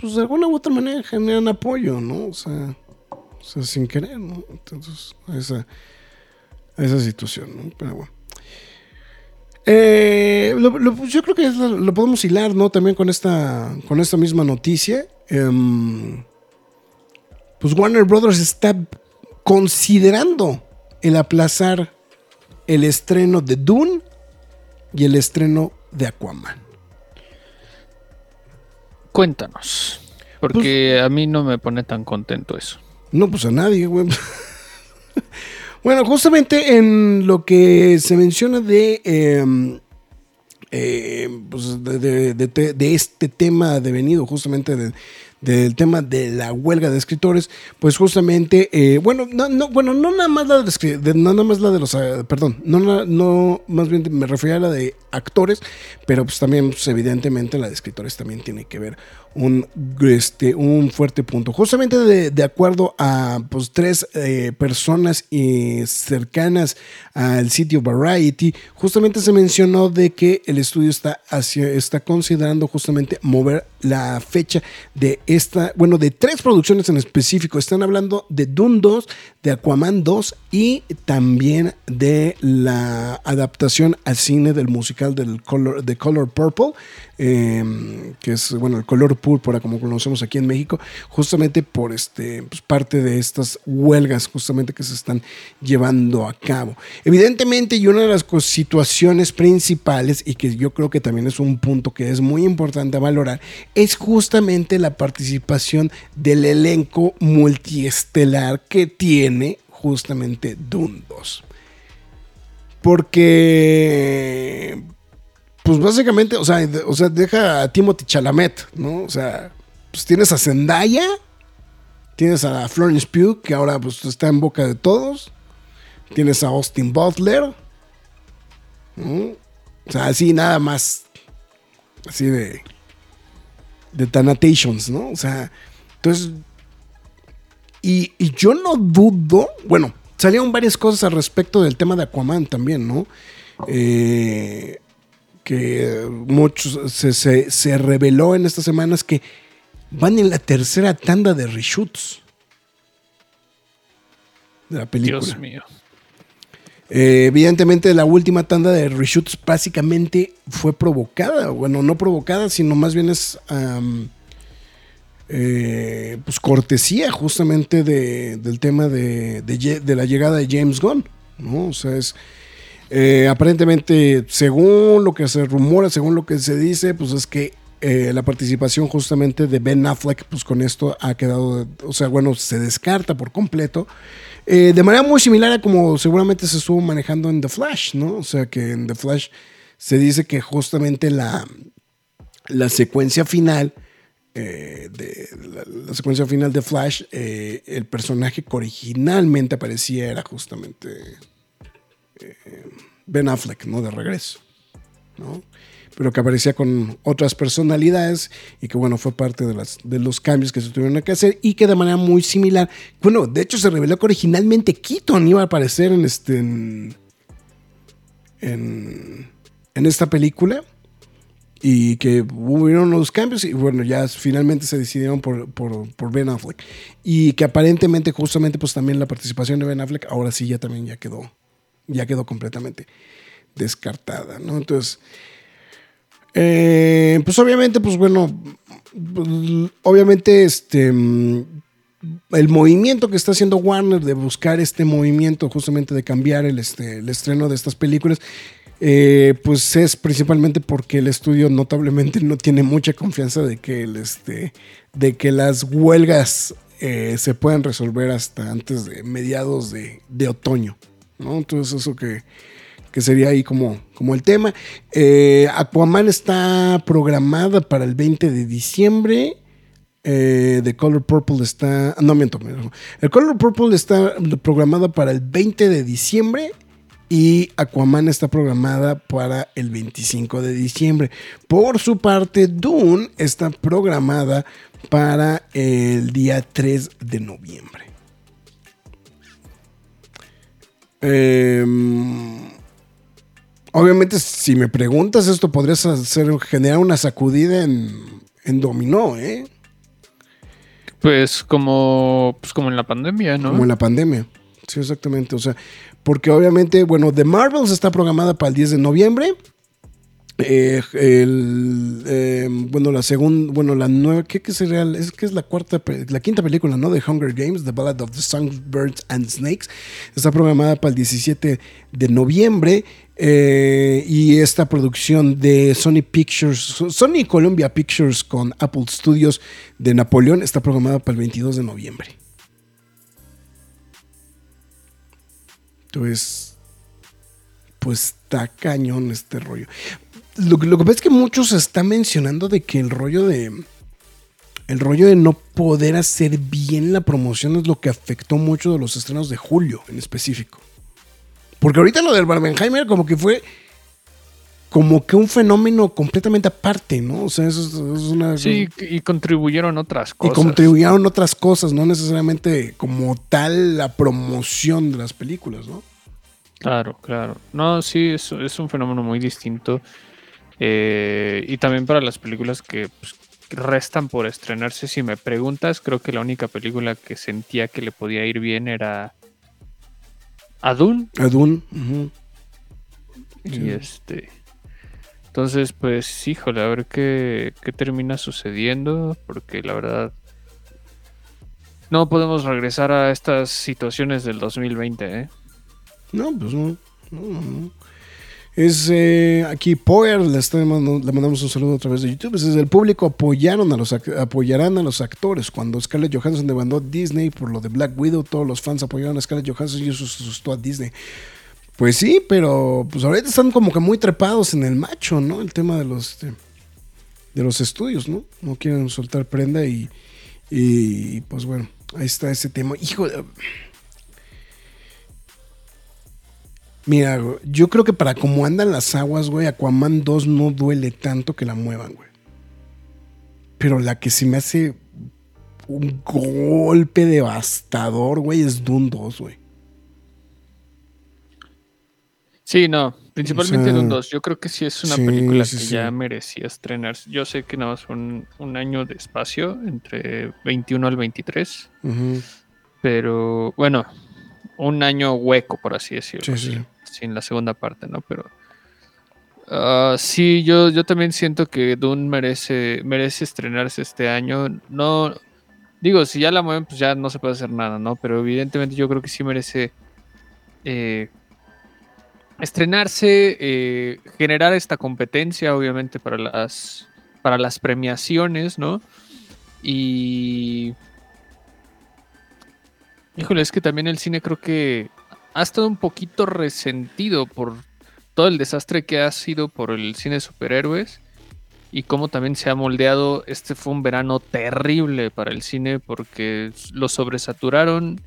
pues de alguna u otra manera generan apoyo no o sea, o sea, sin querer no entonces esa esa situación no pero bueno eh, lo- lo- yo creo que lo, lo podemos hilar, ¿no? También con esta, con esta misma noticia. Em, pues Warner Brothers está considerando el aplazar el estreno de Dune y el estreno de Aquaman. Cuéntanos. Porque a mí no me pone tan contento eso. No, pues a nadie, güey. bueno, justamente en lo que se menciona de, em, eh, pues de, de- de te- de este tema devenido, justamente de- del tema de la huelga de escritores, pues justamente, eh, bueno, no, no, bueno, no nada más la de, no nada más la de los, eh, perdón, no, no, más bien me refería a la de actores, pero pues también, pues, evidentemente, la de escritores también tiene que ver un, este, un fuerte punto. Justamente de, acuerdo a pues, tres eh, personas eh, cercanas al sitio Variety, justamente se mencionó de que el estudio está, hacia, está considerando justamente mover la fecha de esta, bueno, de tres producciones en específico. Están hablando de Dune 2, de Aquaman 2 y también de la adaptación al cine del musical del Color, de Color Purple, eh, que es, bueno, el color púrpura, como conocemos aquí en México, justamente por este, pues, parte de estas huelgas justamente que se están llevando a cabo. Evidentemente, y una de las situaciones principales, y que yo creo que también es un punto que es muy importante valorar, es justamente la participación del elenco multiestelar que tiene justamente Dune 2. Porque pues básicamente, o sea, o sea, deja a Timothy Chalamet, ¿no? O sea, pues tienes a Zendaya, tienes a Florence Pugh, que ahora pues está en boca de todos, tienes a Austin Butler, ¿no? O sea, así nada más, así de, de Tanatations, ¿no? O sea, entonces, y, y yo no dudo, bueno, salieron varias cosas al respecto del tema de Aquaman también, ¿no? Eh, que muchos se, se- se reveló en estas semanas que van en la tercera tanda de reshoots de la película. Dios mío. Eh, evidentemente la última tanda de reshoots básicamente fue provocada, bueno, no provocada, sino más bien es eh, pues cortesía justamente de- del tema de, de de la llegada de James Gunn, ¿no? O sea, es eh, aparentemente, según lo que se rumora, según lo que se dice, pues es que eh, la participación justamente de Ben Affleck, pues con esto ha quedado, o sea, bueno, se descarta por completo. Eh, de manera muy similar a como seguramente se estuvo manejando en The Flash, ¿no? O sea, que en The Flash se dice que justamente la, la secuencia final de la, la secuencia final de Flash, el personaje que originalmente aparecía era justamente Ben Affleck, ¿no? De regreso, ¿no? Pero que aparecía con otras personalidades y que, bueno, fue parte de, las, de los cambios que se tuvieron que hacer y que de manera muy similar, bueno, de hecho se reveló que originalmente Keaton iba a aparecer en este, en, en, esta película y que hubieron unos cambios y bueno, ya finalmente se decidieron por, por, por, Ben Affleck. Y que aparentemente, justamente, pues también la participación de Ben Affleck ahora sí ya también ya quedó, ya quedó completamente descartada, ¿no? Entonces, eh, pues obviamente, pues bueno, pues, obviamente este... El movimiento que está haciendo Warner de buscar este movimiento justamente de cambiar el, este, el estreno de estas películas eh, pues es principalmente porque el estudio notablemente no tiene mucha confianza de que, el, este, de que las huelgas eh, se puedan resolver hasta antes de mediados de, otoño. ¿No? Entonces eso que, sería ahí como, como el tema. Eh, Aquaman está programada para el 20 de diciembre. The Color Purple está. No miento. El Color Purple está programada para el 20 de diciembre y Aquaman está programada para el 25 de diciembre. Por su parte, Dune está programada para el día 3 de noviembre. Em, obviamente, si me preguntas esto, podrías hacer, generar una sacudida en, en dominó, ¿eh? Pues como, pues como en la pandemia, ¿no? Como en la pandemia. Sí, exactamente. O sea, porque obviamente, bueno, The Marvels está programada para el 10 de noviembre. Eh, eh, bueno, la segunda, bueno, la nueva, ¿qué, qué sería? Es que es la cuarta, la quinta película, ¿no? De Hunger Games, The Ballad of the Songbirds and Snakes. Está programada para el 17 de noviembre. Eh, y esta producción de Sony Pictures, Sony Columbia Pictures con Apple Studios de Napoleón está programada para el 22 de noviembre. Entonces, pues está cañón este rollo. Lo, que pasa es que muchos están mencionando de que el rollo de. El rollo de no poder hacer bien la promoción es lo que afectó mucho de los estrenos de julio en específico. Porque ahorita lo del Barbenheimer como que fue como que un fenómeno completamente aparte, ¿no? O sea, eso es, una... Sí, y contribuyeron otras cosas. Y contribuyeron otras cosas, no necesariamente como tal la promoción de las películas, ¿no? Claro, claro. No, sí, es, es un fenómeno muy distinto. Eh, y también para las películas que pues, restan por estrenarse, si me preguntas, creo que la única película que sentía que le podía ir bien era Adun. Adun. Y este entonces, pues, híjole, a ver qué, termina sucediendo, porque la verdad no podemos regresar a estas situaciones del 2020, ¿eh? No, pues no. Es eh, aquí Power, le, le, mandamos un saludo a través de YouTube. Es el público apoyaron a los, apoyarán a los actores. Cuando Scarlett Johansson demandó a Disney por lo de Black Widow, todos los fans apoyaron a Scarlett Johansson y eso asustó a Disney. Pues sí, pero pues ahorita están como que muy trepados en el macho, ¿no? El tema de los este, de los estudios, ¿no? No quieren soltar prenda y, y pues bueno, ahí está ese tema. Hijo Mira, yo creo que para como andan las aguas, güey, Aquaman 2 no duele tanto que la muevan, güey. Pero la que sí me hace un golpe devastador, güey, es Dune 2, güey. Sí, no, principalmente o 2. Yo creo que sí es una película que ya merecía estrenarse. Yo sé que nada más fue un, año de espacio, entre 21 al 23. Pero bueno, un año hueco, por así decirlo. Sin la segunda parte, ¿no? Pero uh, sí, yo, yo también siento que Dune merece, merece estrenarse este año. No, digo, si ya la mueven, pues ya no se puede hacer nada, ¿no? Pero evidentemente yo creo que sí merece eh, estrenarse, eh, generar esta competencia, obviamente, para las, para las premiaciones, ¿no? Y. Híjole, es que también el cine creo que ha estado un poquito resentido por todo el desastre que ha sido por el cine de superhéroes y cómo también se ha moldeado. Este fue un verano terrible para el cine porque lo sobresaturaron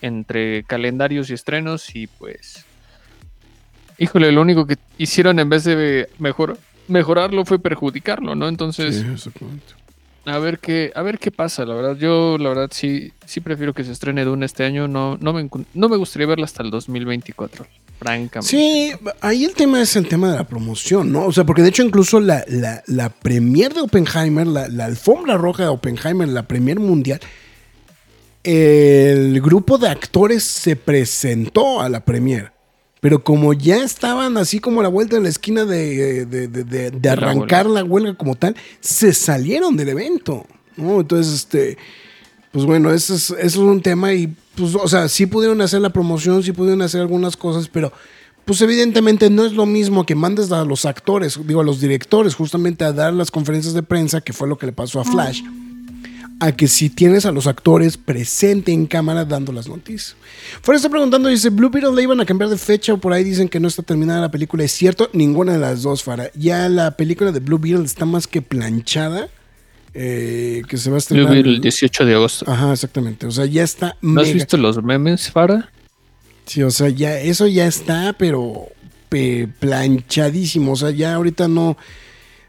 entre calendarios y estrenos y pues híjole, lo único que hicieron en vez de mejor, mejorarlo fue perjudicarlo, ¿no? Entonces, a ver qué, a ver qué pasa, la verdad. Yo, la verdad, sí, sí prefiero que se estrene Dune este año. No, no me, no me gustaría verla hasta el 2024. francamente. Sí, ahí el tema es el tema de la promoción, ¿no? O sea, porque de hecho incluso la, la, la premier de Oppenheimer, la, la alfombra roja de Oppenheimer, la premier mundial, el grupo de actores se presentó a la premier. Pero como ya estaban así como a la vuelta de la esquina de, de- de- de- la arrancar la huelga. como tal, se salieron del evento. ¿no? Entonces, este, pues bueno, eso es, eso es un tema y, pues, o sea, sí pudieron hacer la promoción, sí pudieron hacer algunas cosas, pero, pues evidentemente no es lo mismo que mandes a los actores, digo, a los directores, justamente a dar las conferencias de prensa, que fue lo que le pasó a Flash, a que si tienes a los actores presente en cámara dando las noticias. Fuera está preguntando, dice, Blue Beetle le iban a cambiar de fecha o por ahí dicen que no está terminada la película. ¿Es cierto? Ninguna de las dos, Fara. Ya la película de Blue Beetle está más que planchada. eh, que se va a Blue estrenar. Beetle el 18 de agosto. Ajá, exactamente. O sea, ya está. ¿No has mega- visto los memes, Fara? Sí, o sea, ya, eso ya está, pero pe- planchadísimo. O sea, ya ahorita no.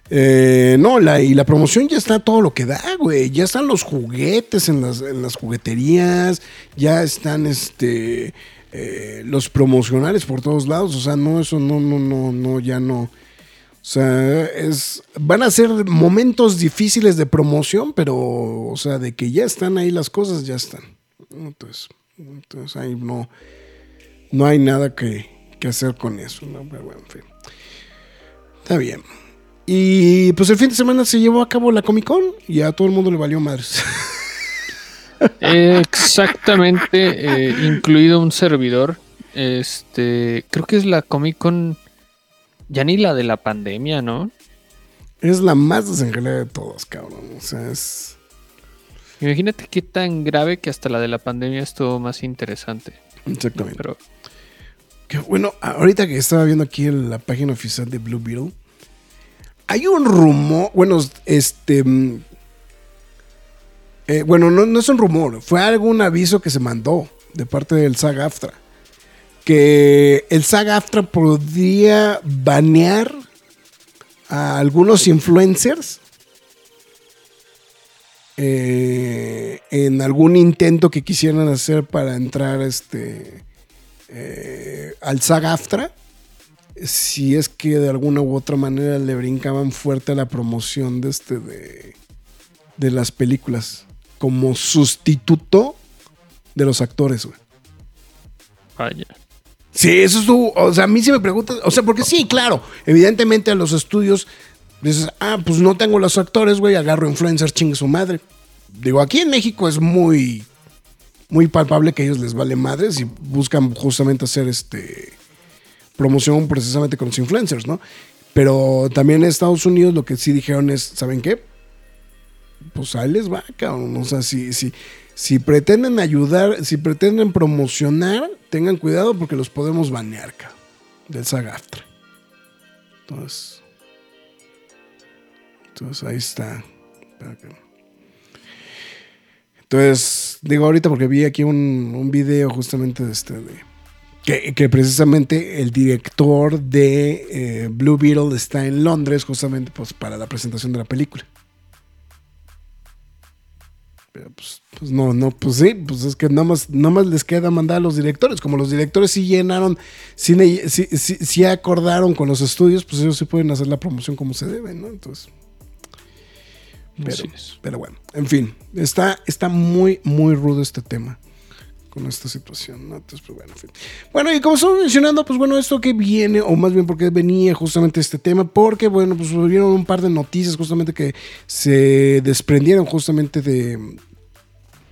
Eh, no, la, y la promoción ya está todo lo que da, güey. Ya están los juguetes en las, en las jugueterías. Ya están este. eh, los promocionales por todos lados. O sea, no, eso no, no, no, no, ya no. O sea, es, van a ser momentos difíciles de promoción, pero, o sea, de que ya están ahí las cosas, ya están. Entonces, entonces ahí no, no hay nada que, que hacer con eso, ¿no? Pero bueno, en fin. Está bien. Y pues el fin de semana se llevó a cabo la Comic Con y a todo el mundo le valió madres. Exactamente, eh, incluido un servidor. Este, creo que es la Comic Con, ya ni la de la pandemia, ¿no? es la más desengelada de todas, cabrón. O sea, es. Imagínate qué tan grave que hasta la de la pandemia estuvo más interesante. Exactamente. Pero Que bueno, ahorita que estaba viendo aquí en la página oficial de Blue Beetle, hay un rumor, bueno, este, mm, eh, bueno, no, no es un rumor, fue algún aviso que se mandó de parte del SAG AFTRA, que el SAG AFTRA podría banear a algunos influencers eh, en algún intento que quisieran hacer para entrar este eh, al SAG AFTRA si es que de alguna u otra manera le brincaban fuerte a la promoción de este de, de las películas como sustituto de los actores, güey. vaya. Sí, eso es tu. O sea, a mí sí me preguntas. O sea, porque sí, claro. Evidentemente a los estudios dices, ah, pues no tengo los actores, güey, agarro influencers, chingue su madre. Digo, aquí en México es muy. Muy palpable que a ellos les vale madres y buscan justamente hacer este. Promoción precisamente con los influencers, ¿no? Pero también en Estados Unidos lo que sí dijeron es, ¿saben qué? Pues ahí les va, cabrón. O sea, si, si, si pretenden ayudar, si pretenden promocionar, tengan cuidado porque los podemos banear, cabrón. Del SAG-AFTRA. Entonces. Entonces ahí está. Entonces, digo ahorita porque vi aquí un, un video justamente de este. De, que, que precisamente el director de eh, Blue Beetle está en Londres justamente pues, para la presentación de la película. Pero pues, pues no, no, pues sí, pues es que nada más, nada más les queda mandar a los directores. Como los directores sí llenaron, sí, sí, sí- sí acordaron con los estudios, pues ellos sí pueden hacer la promoción como se debe, ¿no? Entonces. Pero, pero bueno, en fin, está, está muy, muy rudo este tema con esta situación, ¿no? Entonces, pues bueno, en fin. Bueno, y como estamos mencionando, pues bueno, esto que viene, o más bien porque venía justamente este tema, porque bueno, pues hubieron un par de noticias justamente que se desprendieron justamente de,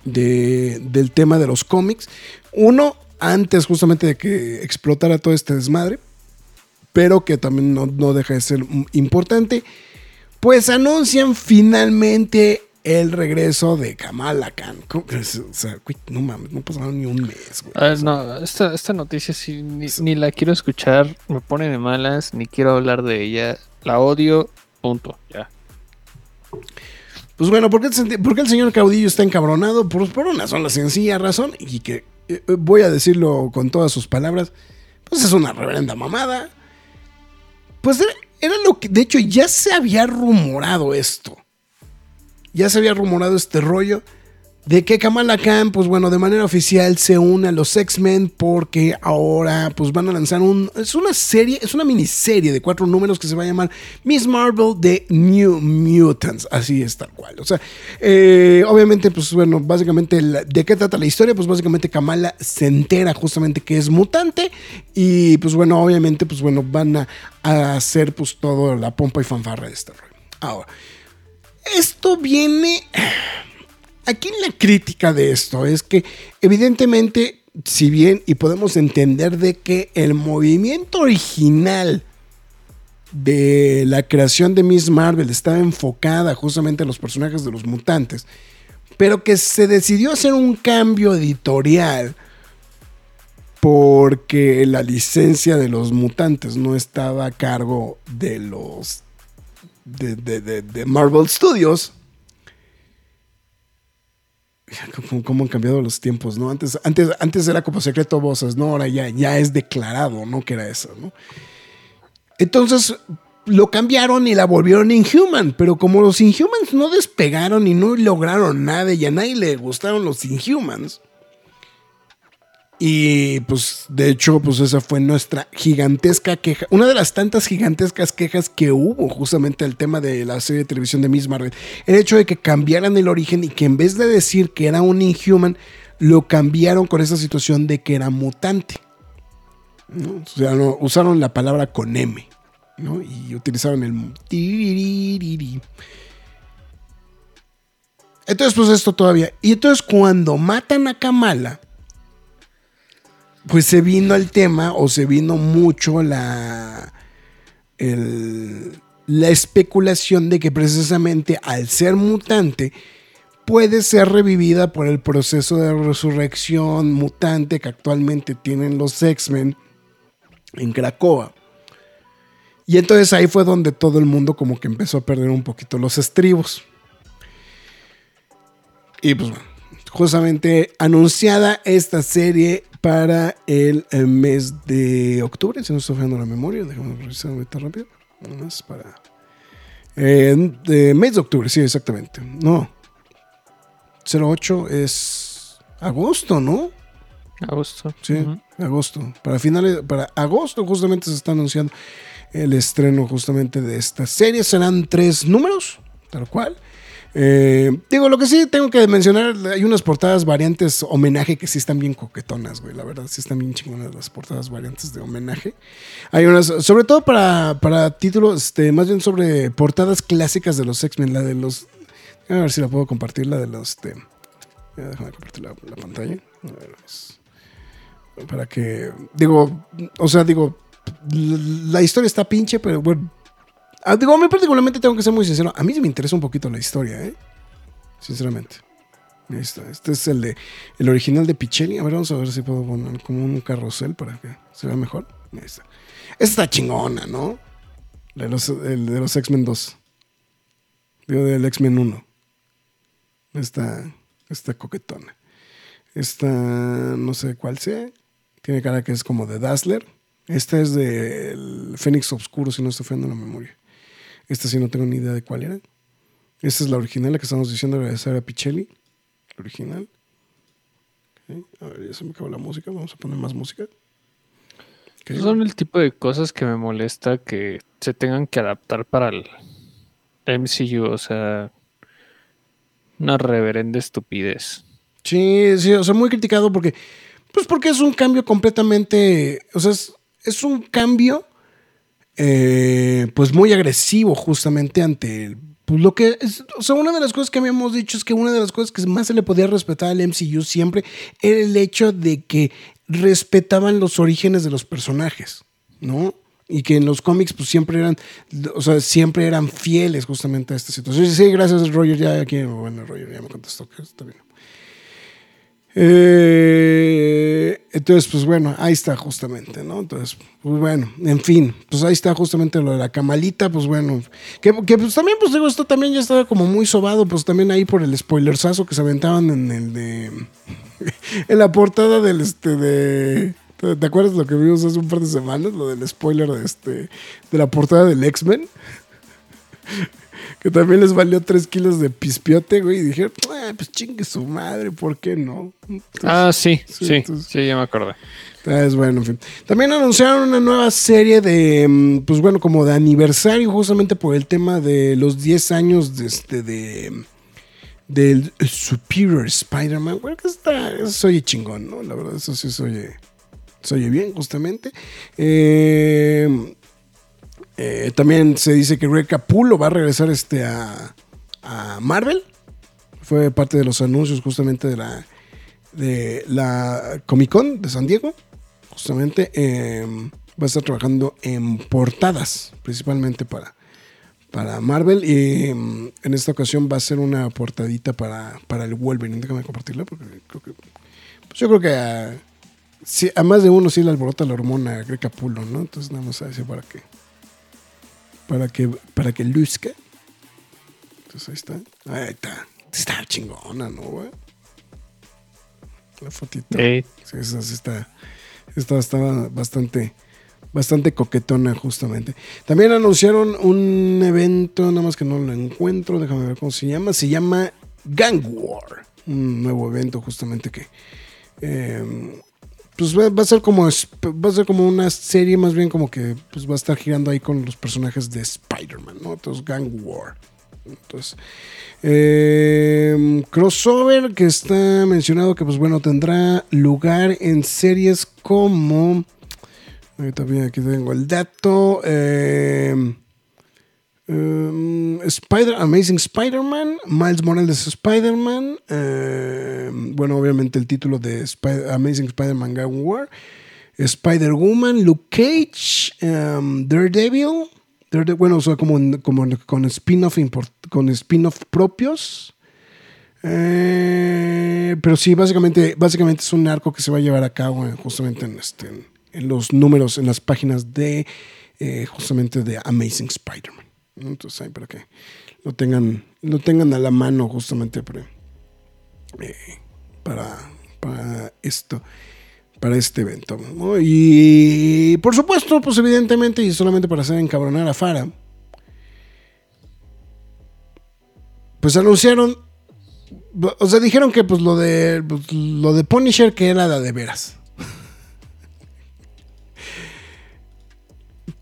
de- del tema de los cómics. Uno, antes justamente de que explotara todo este desmadre, pero que también no, deja de ser importante, pues anuncian finalmente el regreso de Kamala Khan. No mames, no pasaron ni un mes, güey. Ah, no, esta, esta noticia sí, ni, ni la quiero escuchar, me pone de malas, ni quiero hablar de ella. La odio, punto, ya. Pues bueno, ¿por qué, el senti- por qué el señor Caudillo está encabronado? Pues por una sola sencilla razón, y que eh, voy a decirlo con todas sus palabras, pues es una reverenda mamada. Pues era, era lo que, de hecho, ya se había rumorado esto. Ya se había rumorado este rollo de que Kamala Khan, pues bueno, de manera oficial se une a los X-Men porque ahora pues van a lanzar un... Es una serie, es una miniserie de cuatro números que se va a llamar Miss Marvel de New Mutants. Así es tal cual. O sea, eh, obviamente pues bueno, básicamente de qué trata la historia, pues básicamente Kamala se entera justamente que es mutante y pues bueno, obviamente pues bueno, van a, a hacer pues todo la pompa y fanfarra de este rollo. Ahora, esto viene aquí la crítica de esto es que evidentemente, si bien y podemos entender de que el movimiento original de la creación de Miss Marvel estaba enfocada justamente a los personajes de los mutantes, pero que se decidió hacer un cambio editorial porque la licencia de los mutantes no estaba a cargo de los de, de Marvel Studios cómo, han cambiado los tiempos, ¿no? Antes, antes, antes era como secreto voces, ¿no? Ahora ya, ya es declarado, ¿no? Que era eso, ¿no? Entonces lo cambiaron y la volvieron Inhuman, pero como los Inhumans no despegaron y no lograron nada y a nadie le gustaron los Inhumans, y pues de hecho, pues esa fue nuestra gigantesca queja, una de las tantas gigantescas quejas que hubo justamente al tema de la serie de televisión de Miss Marvel. El hecho de que cambiaran el origen y que en vez de decir que era un Inhuman, lo cambiaron con esa situación de que era mutante. O sea, usaron la palabra con M. Y utilizaron el... Entonces, pues esto todavía. Y entonces cuando matan a Kamala pues se vino el tema o se vino mucho la, la especulación de que precisamente al ser mutante puede ser revivida por el proceso de resurrección mutante que actualmente tienen los X-Men en Cracoa. Y entonces ahí fue donde todo el mundo como que empezó a perder un poquito los estribos. Y pues bueno, justamente anunciada esta serie para el, mes de octubre, si no estoy fallando la memoria, déjame revisar ahorita rápido. Más para. Eh, mes de octubre, sí, exactamente. No. 08 es agosto, ¿no? Agosto. Sí, agosto. Para finales, para agosto justamente se está anunciando el estreno justamente de esta serie. Serán tres números, tal cual. Eh, digo, lo que sí tengo que mencionar, hay unas portadas variantes homenaje que sí están bien coquetonas, güey. La verdad, sí están bien chingonas las portadas variantes de homenaje. Hay unas, sobre todo para, para títulos, este, más bien sobre portadas clásicas de los X-Men, la de los... A ver si la puedo compartir, la de los... Este, déjame compartir la, pantalla. para que, digo, o sea, digo, la historia está pinche, pero bueno digo, a mí particularmente tengo que ser muy sincero. A mí me interesa un poquito la historia, ¿eh? Sinceramente. Está. Este es el de el original de Pichelli. A ver, vamos a ver si puedo poner como un carrusel para que se vea mejor. Ahí está. Esta está chingona, ¿no? de el de los X-Men 2. Digo, del X-Men 1. Esta, esta coquetona. Esta, no sé cuál sea. Tiene cara que es como de Dazzler. Esta es del Fénix Obscuro, si no estoy fallando la memoria. Esta sí no tengo ni idea de cuál era. Esta es la original, la que estamos diciendo de Sara Pichelli. La original. A ver, ya se me acabó la música. Vamos a poner más música. Son el tipo de cosas que me molesta que se tengan que adaptar para el MCU. O sea, una reverenda estupidez. Sí, sí, o sea, muy criticado porque, pues porque es un cambio completamente, o sea, es, es un cambio eh, pues muy agresivo justamente ante pues lo que o sea, una de las cosas que habíamos dicho es que una de las cosas que más se le podía respetar al MCU siempre era el hecho de que respetaban los orígenes de los personajes, ¿no? Y que en los cómics pues siempre eran, o sea, siempre eran fieles justamente a esta situación. Sí, gracias Roger, ya aquí, bueno, Roger ya me contestó que está bien. Eh, entonces, pues bueno, ahí está justamente, ¿no? Entonces, pues bueno, en fin, pues ahí está justamente lo de la camalita, pues bueno, que, pues también, pues digo, esto también ya estaba como muy sobado, pues también ahí por el spoilersazo que se aventaban en el de, en la portada del, este, de, ¿te acuerdas lo que vimos hace un par de semanas? Lo del spoiler de, este, de la portada del X-Men que también les valió 3 kilos de pispiote, güey. Y dije, pues chingue su madre, ¿por qué no? Entonces, Ah, sí, sí, sí, entonces- sí, ya me acordé. es bueno, en fin. También anunciaron una nueva serie de, mm, pues bueno, como de aniversario, justamente por el tema de los 10 años de este, de, del Superior Spider-Man. Bueno, que está, eso se oye chingón, ¿no? La verdad, eso sí se oye, se oye bien, justamente. Eh, eh, también se dice que Greg Capullo va a regresar este a, a Marvel. Fue parte de los anuncios justamente de la, de la Comic Con de San Diego. Justamente eh, va a estar trabajando en portadas, principalmente para, para Marvel. Y mm, en esta ocasión va a ser una portadita para, para el Wolverine. Déjame compartirla porque creo que. pues yo creo que a, a más de uno sí le alborota la hormona Greg Capullo, ¿no? Entonces nada más a para que. Para que, para que luzca. Entonces ahí está. Ahí está. Está chingona, ¿no, güey? La fotito. Eh, Sí, esa sí está, esta estaba bastante, bastante coquetona, justamente. También anunciaron un evento, nada más que no lo encuentro, déjame ver cómo se llama. Se llama Gang War. Un nuevo evento, justamente que. eh, pues va, a ser como va a ser como una serie más bien como que pues va a estar girando ahí con los personajes de Spider-Man, ¿no? Entonces Gang War. Entonces, eh, crossover que está mencionado que pues bueno tendrá lugar en series como ahorita bien aquí tengo el dato eh, um, Spider Amazing Spider-Man Miles Morales Spider-Man eh, bueno obviamente el título de Amazing Spider-Man Gang War Spider-Woman Luke Cage um, Daredevil Darede- bueno, o sea, como, con spin-off con spin-off propios. Eh, pero sí, básicamente, básicamente es un arco que se va a llevar a cabo eh, justamente en, este, en, en los números, en las páginas de eh, justamente de Amazing Spider-Man. Entonces ahí para que lo tengan, lo tengan a la mano justamente para, eh, para, para esto para este evento. ¿no? Y por supuesto, pues evidentemente, y solamente para hacer encabronar a Fara, pues anunciaron, o sea, dijeron que pues lo de pues, lo de Punisher que era la de veras.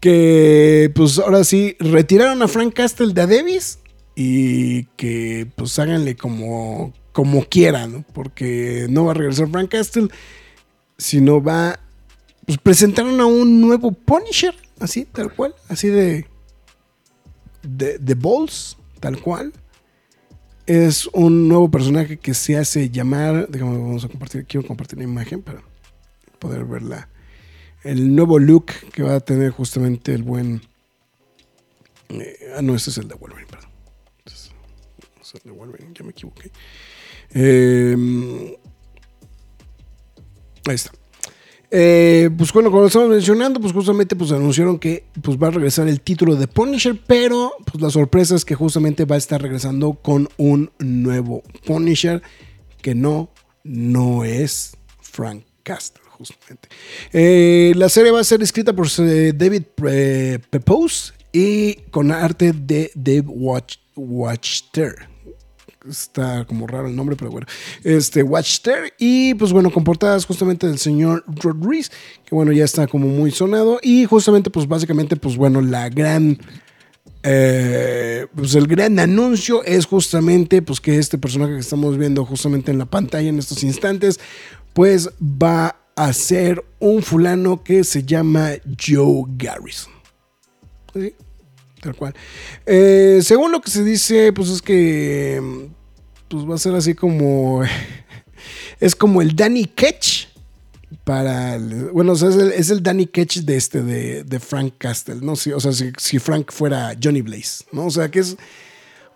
Que pues ahora sí retiraron a Frank Castle de Davis y que pues háganle como como quieran, porque no va a regresar Frank Castle sino va. Pues presentaron a un nuevo Punisher, así, tal cual, así de. de, de Balls, tal cual. Es un nuevo personaje que se hace llamar. Déjame, vamos a compartir. Quiero compartir la imagen para poder verla. El nuevo look que va a tener justamente el buen. eh, ah, no, este es el de Wolverine, perdón. Este es el de Wolverine, ya me equivoqué. Eh, Ahí está. Eh, pues bueno, como lo estamos mencionando, pues justamente pues anunciaron que pues va a regresar el título de Punisher, pero pues la sorpresa es que justamente va a estar regresando con un nuevo Punisher que no, no es Frank Castle, justamente. Eh, la serie va a ser escrita por eh, David eh, Pepose y con arte de Dave Watch, Watchter está como raro el nombre, pero bueno. Este, Watchter. Y pues bueno, con portadas justamente del señor Rodríguez, que bueno, ya está como muy sonado. Y justamente, pues básicamente, pues bueno, la gran. pues el gran anuncio es justamente pues que este personaje que estamos viendo justamente en la pantalla en estos instantes pues va a ser un fulano que se llama Joe Garrison ¿Sí? Tal cual. Eh, según lo que se dice, pues es que pues va a ser así como es como el Danny Ketch para el- bueno, es el, es el Danny Ketch de este de, de Frank Castle, no Sí, o sea, si, si Frank fuera Johnny Blaze, ¿no? O sea, que es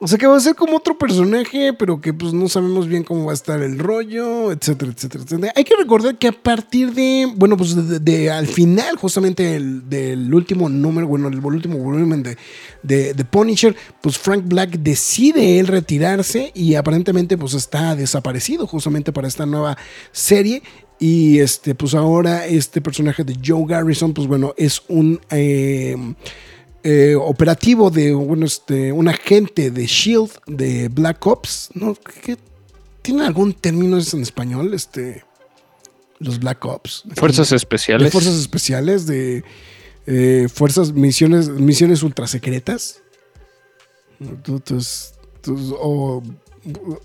o sea, que va a ser como otro personaje, pero que pues no sabemos bien cómo va a estar el rollo, etcétera, etcétera, etcétera. Hay que recordar que a partir de, bueno, pues de, al final justamente el- del último número, bueno, el último volumen de, de, de Punisher, pues Frank Black decide él retirarse y aparentemente pues está desaparecido justamente para esta nueva serie. Y este, pues ahora este personaje de Joe Garrison, pues bueno, es un... eh, eh, operativo de bueno, este, un agente de Shield de Black Ops, ¿no? ¿Qué, ¿Tienen algún término en español? Este. Los Black Ops. Fuerzas De especiales. fuerzas especiales, de eh, fuerzas, misiones, misiones ultra secretas. Tú- tus- tus- o,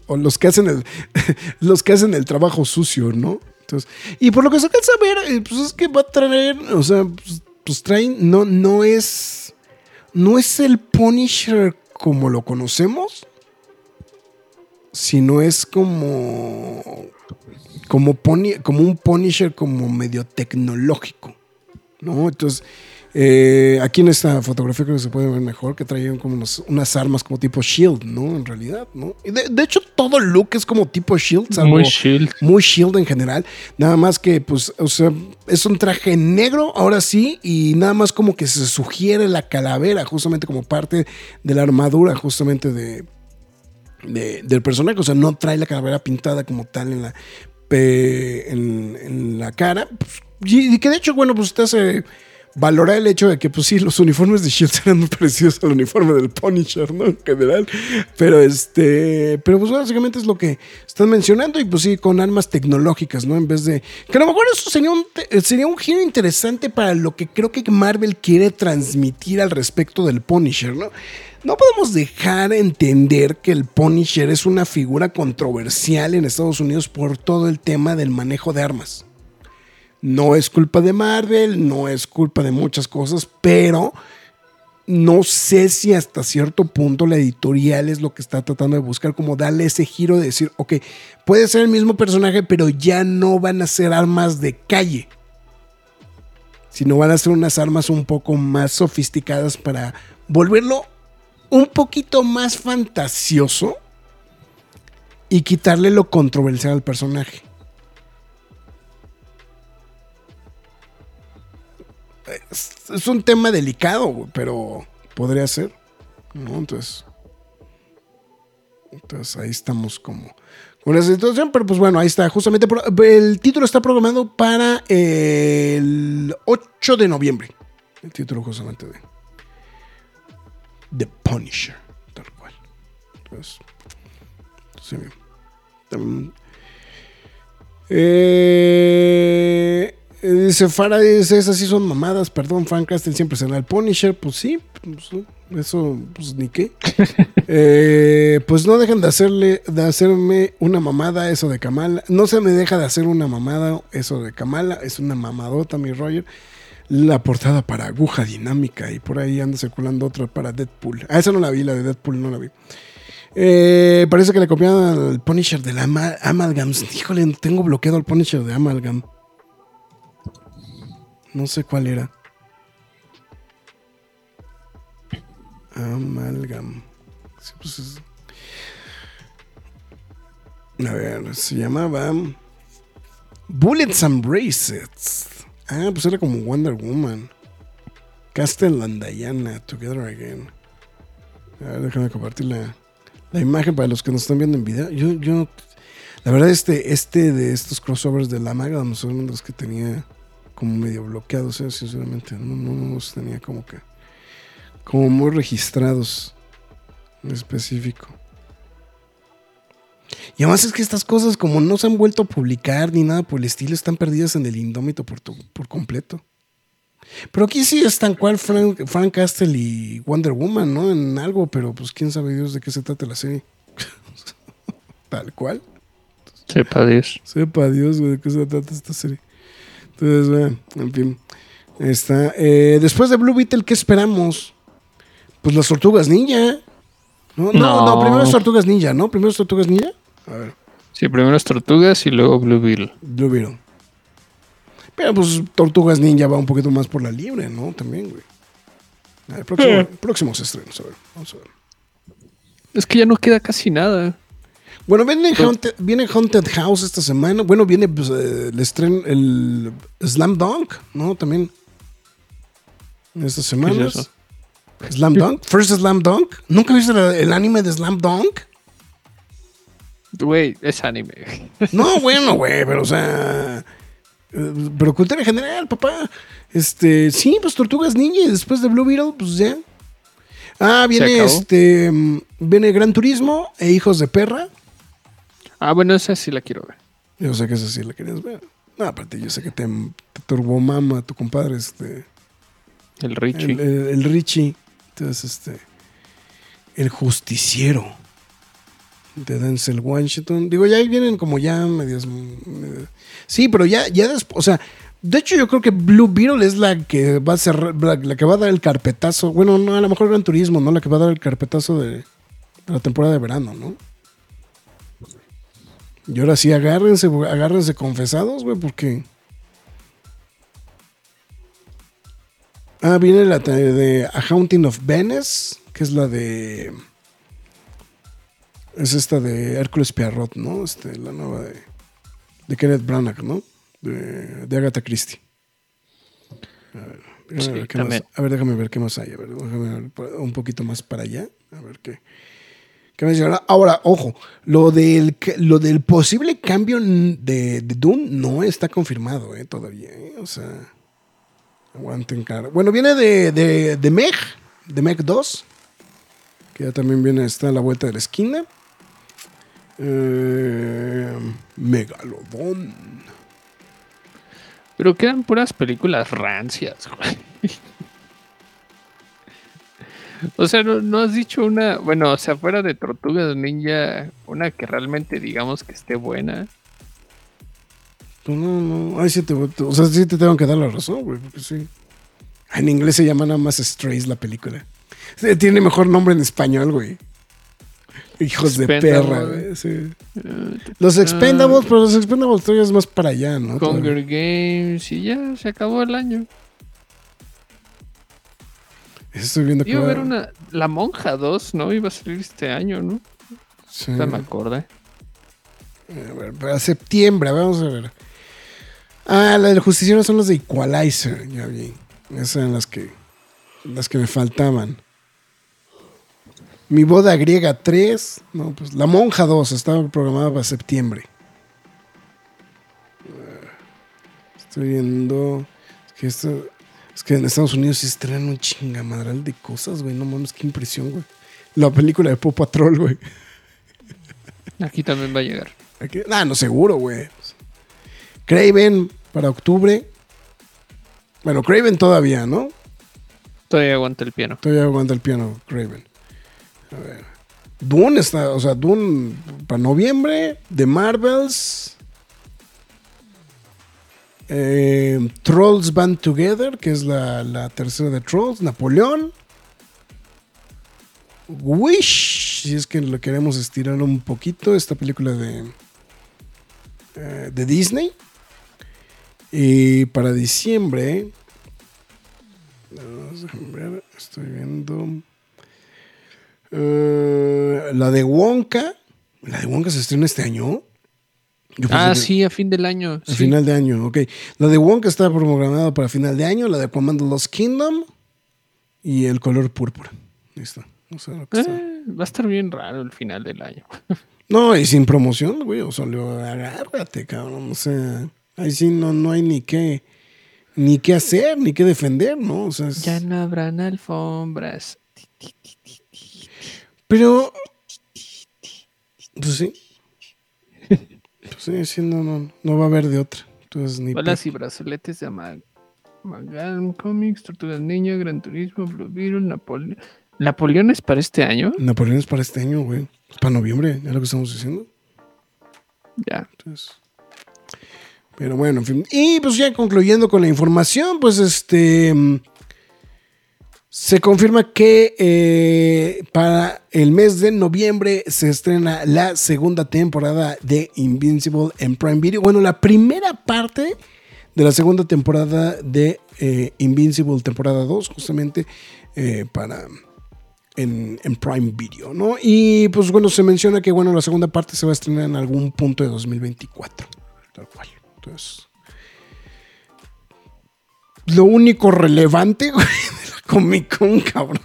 o los que hacen el los que hacen el trabajo sucio, ¿no? Entonces, y por lo que se alcanza a ver, eh, pues es que va a traer, o sea, pues, pues traen, no, no es, no es el Punisher como lo conocemos, sino es como como, poni- como un Punisher como medio tecnológico, ¿no? Entonces, eh, aquí en esta fotografía creo que se puede ver mejor que traían como unos- unas armas como tipo Shield, ¿no? En realidad, ¿no? Y de, de hecho, todo el look es como tipo Shield, salvo- Muy shield. muy Shield en general. Nada más que, pues, o sea, es un traje negro, ahora sí, y nada más como que se sugiere la calavera, justamente como parte de la armadura, justamente de, de- del personaje. O sea, no trae la calavera pintada como tal en la, en, en la cara. Pues, y, que de hecho, bueno, pues te hace valorar el hecho de que, pues sí, los uniformes de Shield eran muy parecidos al uniforme del Punisher, ¿no? En general. Pero este, pero pues básicamente es lo que están mencionando y pues sí, con armas tecnológicas, ¿no? En vez de, que a lo mejor eso sería un, sería un giro interesante para lo que creo que Marvel quiere transmitir al respecto del Punisher, ¿no? No podemos dejar entender que el Punisher es una figura controversial en Estados Unidos por todo el tema del manejo de armas. No es culpa de Marvel, no es culpa de muchas cosas, pero no sé si hasta cierto punto la editorial es lo que está tratando de buscar, como darle ese giro de decir, ok, puede ser el mismo personaje, pero ya no van a ser armas de calle, sino van a ser unas armas un poco más sofisticadas para volverlo un poquito más fantasioso y quitarle lo controversial al personaje. Es, un tema delicado, pero podría ser. Entonces, entonces ahí estamos como con esa situación, pero pues bueno, ahí está. Justamente el título está programado para el 8 de noviembre. El título justamente de The Punisher, tal cual. Entonces, sí, también- eh, eh, dice Faraday, dice, esas sí son mamadas, perdón, Frank Castle siempre será el Punisher, pues sí, pues, eso, pues ni qué. Eh, pues no dejan de hacerle, de hacerme una mamada eso de Kamala, no se me deja de hacer una mamada eso de Kamala, es una mamadota mi Roger. La portada para aguja dinámica y por ahí anda circulando otra para Deadpool. Ah, esa no la vi, la de Deadpool no la vi. Eh, parece que le copiaron al Punisher de la Ama- Amalgams. Híjole, tengo bloqueado al Punisher de Amalgam. No sé cuál era. Amalgam. Sí, pues es- A ver, se llamaba Bullets and Bracelets. Ah, pues era como Wonder Woman. Castle and Diana, Together Again. A ver, déjame compartir la, la imagen para los que nos están viendo en video. Yo, yo, la verdad, este, este de estos crossovers de la Amalgam son los que tenía como medio bloqueados, eh, sinceramente. No, no, no los tenía como que, como muy registrados en específico. Y además es que estas cosas, como no se han vuelto a publicar ni nada por el estilo, están perdidas en el indómito por, por completo. Pero aquí sí es tan cual Frank, Frank Castle y Wonder Woman, ¿no? En algo, pero pues quién sabe Dios de qué se trata la serie. Tal cual. Sepa Dios. Sepa Dios, güey, de qué se trata esta serie. Entonces, bueno, en fin. Ahí Está. Eh, después de Blue Beetle, ¿qué esperamos? Pues las tortugas ninja. No, no, no, No. primero es tortugas ninja, ¿no? Primero es tortugas ninja. A ver, Sí, primero es Tortugas y luego Blue Beetle. Blue Beetle. Pero pues tortugas ninja va un poquito más por la libre, ¿no? También, güey. A ver, próximo- próximos estrenos, a ver, vamos a ver. Es que ya no queda casi nada. Bueno, viene Haunted, viene Haunted House esta semana. Bueno, viene pues, eh, el estreno, el Slam Dunk, ¿no? También. Estas semanas. eso? Slam Dunk. First Slam Dunk. ¿Nunca viste el anime de Slam Dunk? Güey, es anime. No, bueno, güey, pero o sea. eh, Pero cultura general, papá. Este, sí, pues Tortugas Ninja y después de Blue Beetle, pues ya. Ah, viene este. mm, Viene Gran Turismo e Hijos de Perra. Ah, bueno, esa sí la quiero ver. Yo sé que esa sí la querías ver. No, aparte, yo sé que te, te turbomama tu compadre, este. El Richie. El, el- el Richie. Entonces, este. El justiciero. De Denzel Washington. Digo, ya ahí vienen como ya medio- Sí, pero ya, ya después. O sea, de hecho, yo creo que Blue Beetle es la que va a cerrar. La, la que va a dar el carpetazo. Bueno, no, a lo mejor Gran Turismo, ¿no? La que va a dar el carpetazo de, de la temporada de verano, ¿no? Y ahora sí, agárrense, agárrense confesados, güey, porque. Ah, viene la de, A Haunting of Venice, que es la de. Es esta de Hércules Poirot, ¿no? Este, la nueva de. De Kenneth Branagh, ¿no? De, de Agatha Christie. A ver, déjame Sí, ver qué más- a ver, déjame ver qué más hay. A ver, déjame ver un poquito más para allá. A ver qué. Ahora, ojo, lo del, lo del posible cambio de, de Doom no está confirmado eh, todavía. eh, O sea, aguanten cara. Bueno, viene de, de, de Meg, de Meg 2, que ya también viene, está a la vuelta de la esquina. Eh, Megalodón. Pero quedan puras películas rancias, güey. O sea, no, no has dicho una, bueno, o sea, fuera de Tortugas Ninja, una que realmente digamos que esté buena. Pues no, no. Ay, sí te, o sea, sí te tengo que dar la razón, güey, porque sí. En inglés se llama nada más Strays la película. Tiene mejor nombre en español, güey. Hijos de perra, güey. sí. Los Expendables, pero los Expendables todavía es más para allá, ¿no? Hunger Games y ya se acabó el año. Estoy viendo que Iba a haber una, La Monja 2, ¿no? Iba a salir este año, ¿no? sí. Me acordé. A ver, para septiembre, vamos a ver. Ah, la del justiciero son los de Equalizer, ya vi. Esas eran las que, las que me faltaban. Mi boda griega 3. No, pues La Monja 2 estaba programada para septiembre. Estoy viendo. Es que, esto, es que en Estados Unidos sí estrenan un chingamadral de cosas, güey. No mames, qué impresión, güey. La película de Pop Patrol, güey. Aquí también va a llegar. Aquí- Ah, no, seguro, güey. Craven para octubre. Bueno, Craven todavía, ¿no? Todavía aguanta el piano. Todavía aguanta el piano, Craven. A ver. Dune está, o sea, Dune para noviembre. The Marvels. Eh, Trolls Band Together, que es la, tercera de Trolls. Napoleón. Wish, si es que lo queremos estirar un poquito, esta película de, eh, de Disney. Y para diciembre, estoy viendo. eh, la de Wonka. La de Wonka se estrena este año. Ah, sí, a fin del año. A sí. final de año, ok. La de Wonka está programada para final de año. La de Aquaman The Lost Kingdom. Y el color púrpura. Listo. No sé lo que está. Eh, va a estar bien raro el final del año. No, y sin promoción, güey. O sea, agárrate, cabrón. O sea, ahí sí no, no hay ni qué, ni qué hacer, ni qué defender, ¿no? O sea, es- Ya no habrán alfombras. pero. Pues sí. Sí, sí, no, no, no va a haber de otra. Entonces, ni. Balas y brazaletes de Amag Amalgam Comics, Tortugas Niña, Gran Turismo, Blue Beetle, Napoleón. ¿Napoleón es para este año? Napoleón es para este año, güey. Es para noviembre, es lo que estamos diciendo. Ya. Entonces, pero bueno, en fin. Y pues ya concluyendo con la información, pues este. Se confirma que eh, para el mes de noviembre se estrena la segunda temporada de Invincible en Prime Video. Bueno, la primera parte de la segunda temporada de eh, Invincible, temporada 2, justamente eh, para en, en Prime Video, ¿no? Y pues bueno, se menciona que bueno, la segunda parte se va a estrenar en algún punto de 2024, tal cual. Entonces, lo único relevante, Comic Con, cabrón.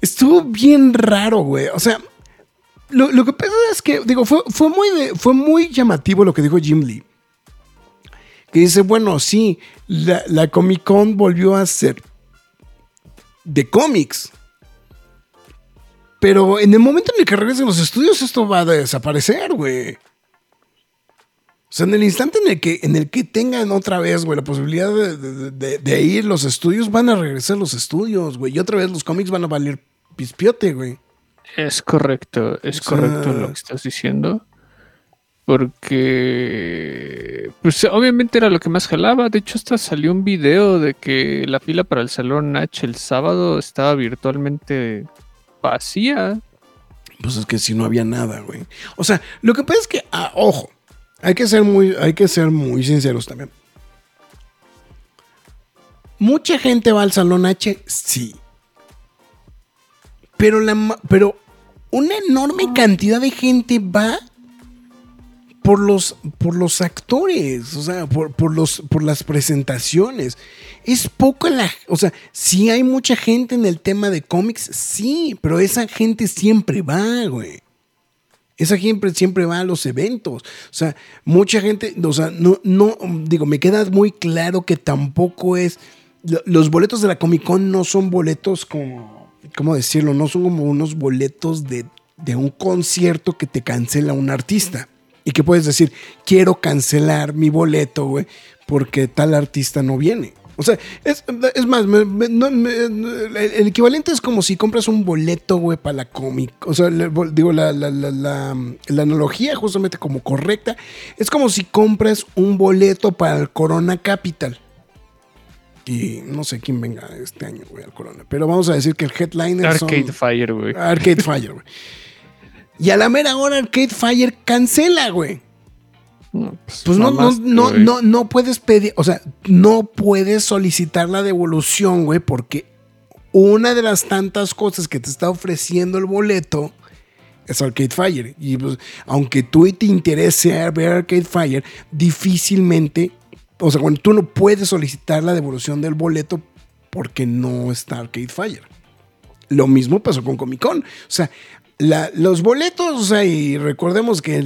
Estuvo bien raro, güey. O sea, lo, lo que pasa es que, digo, fue, fue, muy fue muy llamativo lo que dijo Jim Lee. Que dice, bueno, sí, la, la Comic Con volvió a ser de cómics. Pero en el momento en el que regresen los estudios, esto va a desaparecer, güey. O sea, en el instante en el que, en el que tengan otra vez, güey, la posibilidad de, de- de- de ir los estudios, van a regresar los estudios, güey. Y otra vez los cómics van a valer pispiote, güey. Es correcto, es O sea- correcto lo que estás diciendo. Porque, pues obviamente era lo que más jalaba. De hecho, hasta salió un video de que la fila para el Salón H el sábado estaba virtualmente vacía. Pues es que si no había nada, güey. O sea, lo que pasa es que, ah, ojo, hay que ser muy, hay que ser muy sinceros también. Mucha gente va al salón H, sí. Pero la, pero una enorme cantidad de gente va por los, por los actores, o sea, por, por los, por las presentaciones. Es poca la, o sea, sí hay mucha gente en el tema de cómics, sí, pero esa gente siempre va, güey. Esa gente siempre va a los eventos. O sea, mucha gente, o sea, no, no, digo, me queda muy claro que tampoco es, lo- los boletos de la Comic Con no son boletos como, ¿cómo decirlo? No son como unos boletos de, de un concierto que te cancela un artista. Y que puedes decir, quiero cancelar mi boleto, güey, porque tal artista no viene. O sea, es, es más, me- me- no, me- el, equivalente es como si compras un boleto, güey, para la cómic. O sea, le- digo, la, la, la, la, la analogía justamente como correcta, es como si compras un boleto para el Corona Capital. Y no sé quién venga este año, güey, al Corona. Pero vamos a decir que el headliner son- Arcade Fire, güey. Arcade Fire, güey. Y a la mera hora Arcade Fire cancela, güey. No, pues, Pues no, no, no, no, no puedes pedir, o sea, no puedes solicitar la devolución, güey, porque una de las tantas cosas que te está ofreciendo el boleto es Arcade Fire. Y pues, aunque tú te interese ver Arcade Fire, difícilmente, o sea, cuando tú no puedes solicitar la devolución del boleto porque no está Arcade Fire. Lo mismo pasó con Comic Con. O sea, la- los boletos, o sea, y recordemos que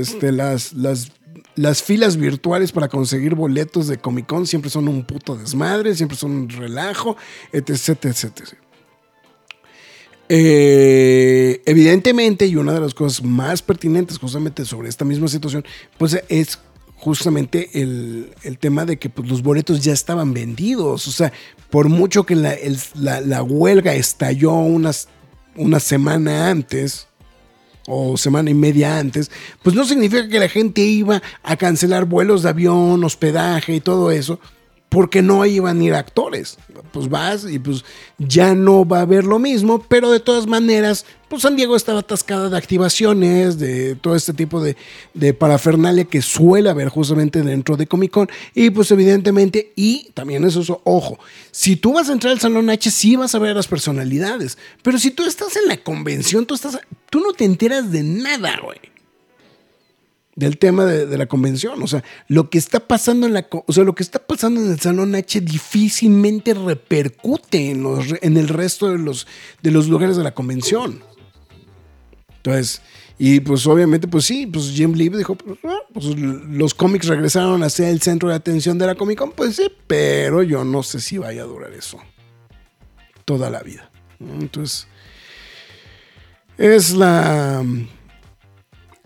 este, las, las, las filas virtuales para conseguir boletos de Comic Con siempre son un puto desmadre, siempre son un relajo, etc, etc, etc. Evidentemente, y una de las cosas más pertinentes justamente sobre esta misma situación, pues es justamente el, el tema de que pues, los boletos ya estaban vendidos. O sea, por mucho que la, la- la huelga estalló unas, una semana antes o semana y media antes, pues no significa que la gente iba a cancelar vuelos de avión, hospedaje y todo eso, porque no iban a ir actores. Pues vas y pues ya no va a haber lo mismo, pero de todas maneras, pues San Diego estaba atascada de activaciones, de todo este tipo de, parafernalia que suele haber justamente dentro de Comic Con. Y pues evidentemente, y también eso, es, ojo, si tú vas a entrar al Salón H, sí vas a ver a las personalidades, pero si tú estás en la convención, tú, estás, tú no te enteras de nada, güey del tema de, la convención. O sea, lo que está pasando en la, o sea, lo que está pasando en el Salón H difícilmente repercute en, los, en el resto de los, de los lugares de la convención. Entonces, y pues obviamente, pues sí, pues Jim Lee dijo, pues, ah, pues, los cómics regresaron a ser el centro de atención de la Comic Con, pues sí, pero yo no sé si vaya a durar eso toda la vida. Entonces, es la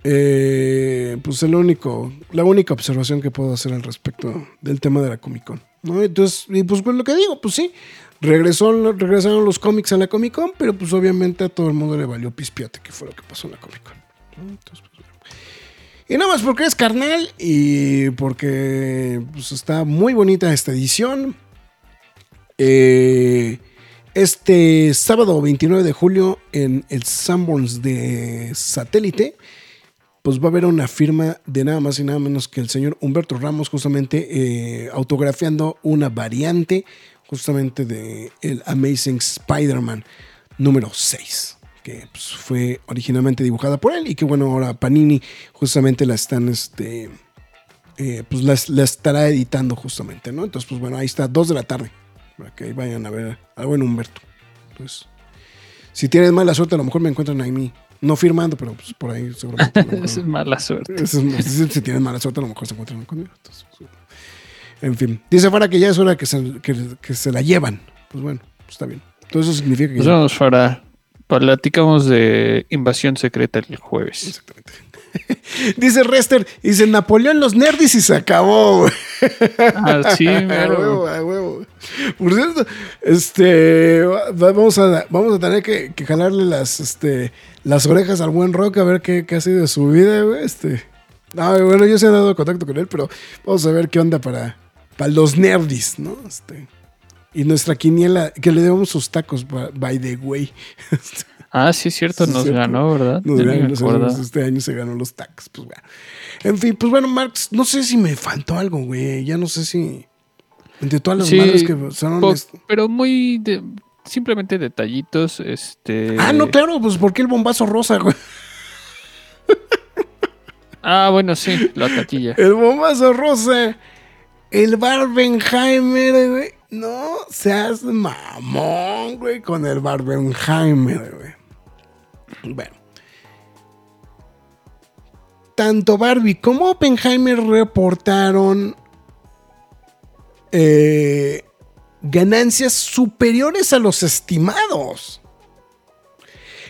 eh, pues el único, la única observación que puedo hacer al respecto del tema de la Comic Con. ¿no? Entonces, y pues, pues lo que digo, pues sí, regresaron los cómics a la Comic Con, pero pues obviamente a todo el mundo le valió pispiote que fue lo que pasó en la Comic Con. Entonces, pues, bueno. Y nada más porque es carnal y porque pues, está muy bonita esta edición. Eh, este sábado 29 de julio en el Sanborns de Satélite, pues va a haber una firma de nada más y nada menos que el señor Humberto Ramos, justamente eh, autografiando una variante justamente de el Amazing Spider-Man número 6, que pues, fue originalmente dibujada por él y que bueno, ahora Panini justamente la están, este, eh, pues la, estará editando justamente, ¿no? Entonces, pues bueno, ahí está, 2 de la tarde, para que ahí vayan a ver algo en Humberto. Pues, si tienes mala suerte, a lo mejor me encuentran ahí. No firmando, pero pues por ahí seguramente. mejor- Es mala suerte. es- si, tienen mala suerte, a lo mejor se encuentran conmigo. Entonces, pues, en fin, dice Fara que ya es hora que se, que, que se la llevan. Pues bueno, pues está bien. Todo eso significa que Nos ya- Fara. Platicamos de Invasión Secreta el jueves. Exactamente. dice Rester, dice Napoleón los nerdis y se acabó. güey. Ah, A huevo, a huevo. Por cierto, este, va- vamos a, vamos a tener que, que jalarle las, este, las orejas al buen Rock a ver qué, qué ha sido de su vida, güey. Este, no, bueno, yo se he dado contacto con él, pero vamos a ver qué onda para, para los nerdis, ¿no? Este, y nuestra quiniela, que le debemos sus tacos, by- the way. Ah, sí, es cierto, Sí, nos cierto. ganó, ¿verdad? Nos ganó, este año se ganó los tacos, pues bueno. En fin, pues bueno, Marx, no sé si me faltó algo, güey. Ya no sé si. Entre todas las Sí, madres que son. Pero muy de- simplemente detallitos, este. Ah, no, claro, pues ¿por qué el bombazo rosa, güey? Ah, bueno, sí, la taquilla. El bombazo rosa. El Barbenheimer, güey. No seas mamón, güey, con el Barbenheimer, güey. Bueno. Tanto Barbie como Oppenheimer reportaron eh, ganancias superiores a los estimados.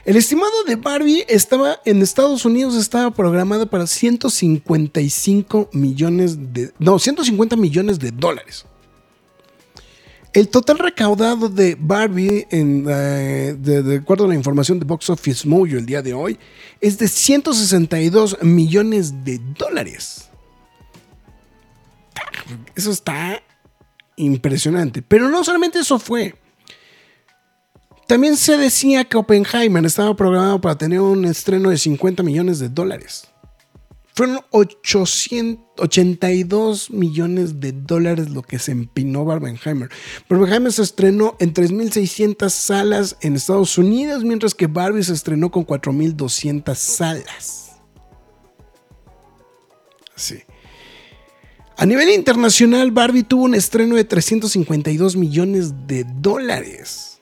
El estimado de Barbie estaba en Estados Unidos estaba programado para 155 millones de no, 150 millones de dólares. El total recaudado de Barbie, en, eh, de, de acuerdo a la información de Box Office Mojo el día de hoy, es de 162 millones de dólares. Eso está impresionante. Pero no solamente eso fue. También se decía que Oppenheimer estaba programado para tener un estreno de 50 millones de dólares. Fueron 882 millones de dólares lo que se empinó Barbenheimer. Barbenheimer se estrenó en 3.600 salas en Estados Unidos, mientras que Barbie se estrenó con 4.200 salas. Sí. A nivel internacional, Barbie tuvo un estreno de 352 millones de dólares.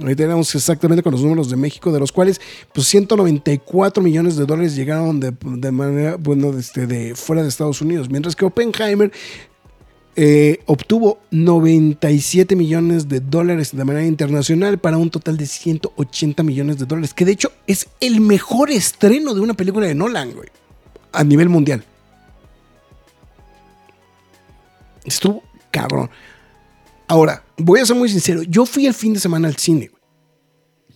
Ahí tenemos exactamente con los números de México, de los cuales pues 194 millones de dólares llegaron de, manera, bueno, de, este, de fuera de Estados Unidos, mientras que Oppenheimer eh, obtuvo 97 millones de dólares de manera internacional para un total de 180 millones de dólares, que de hecho es el mejor estreno de una película de Nolan, güey, a nivel mundial. Estuvo cabrón. Ahora, voy a ser muy sincero. Yo fui el fin de semana al cine, güey.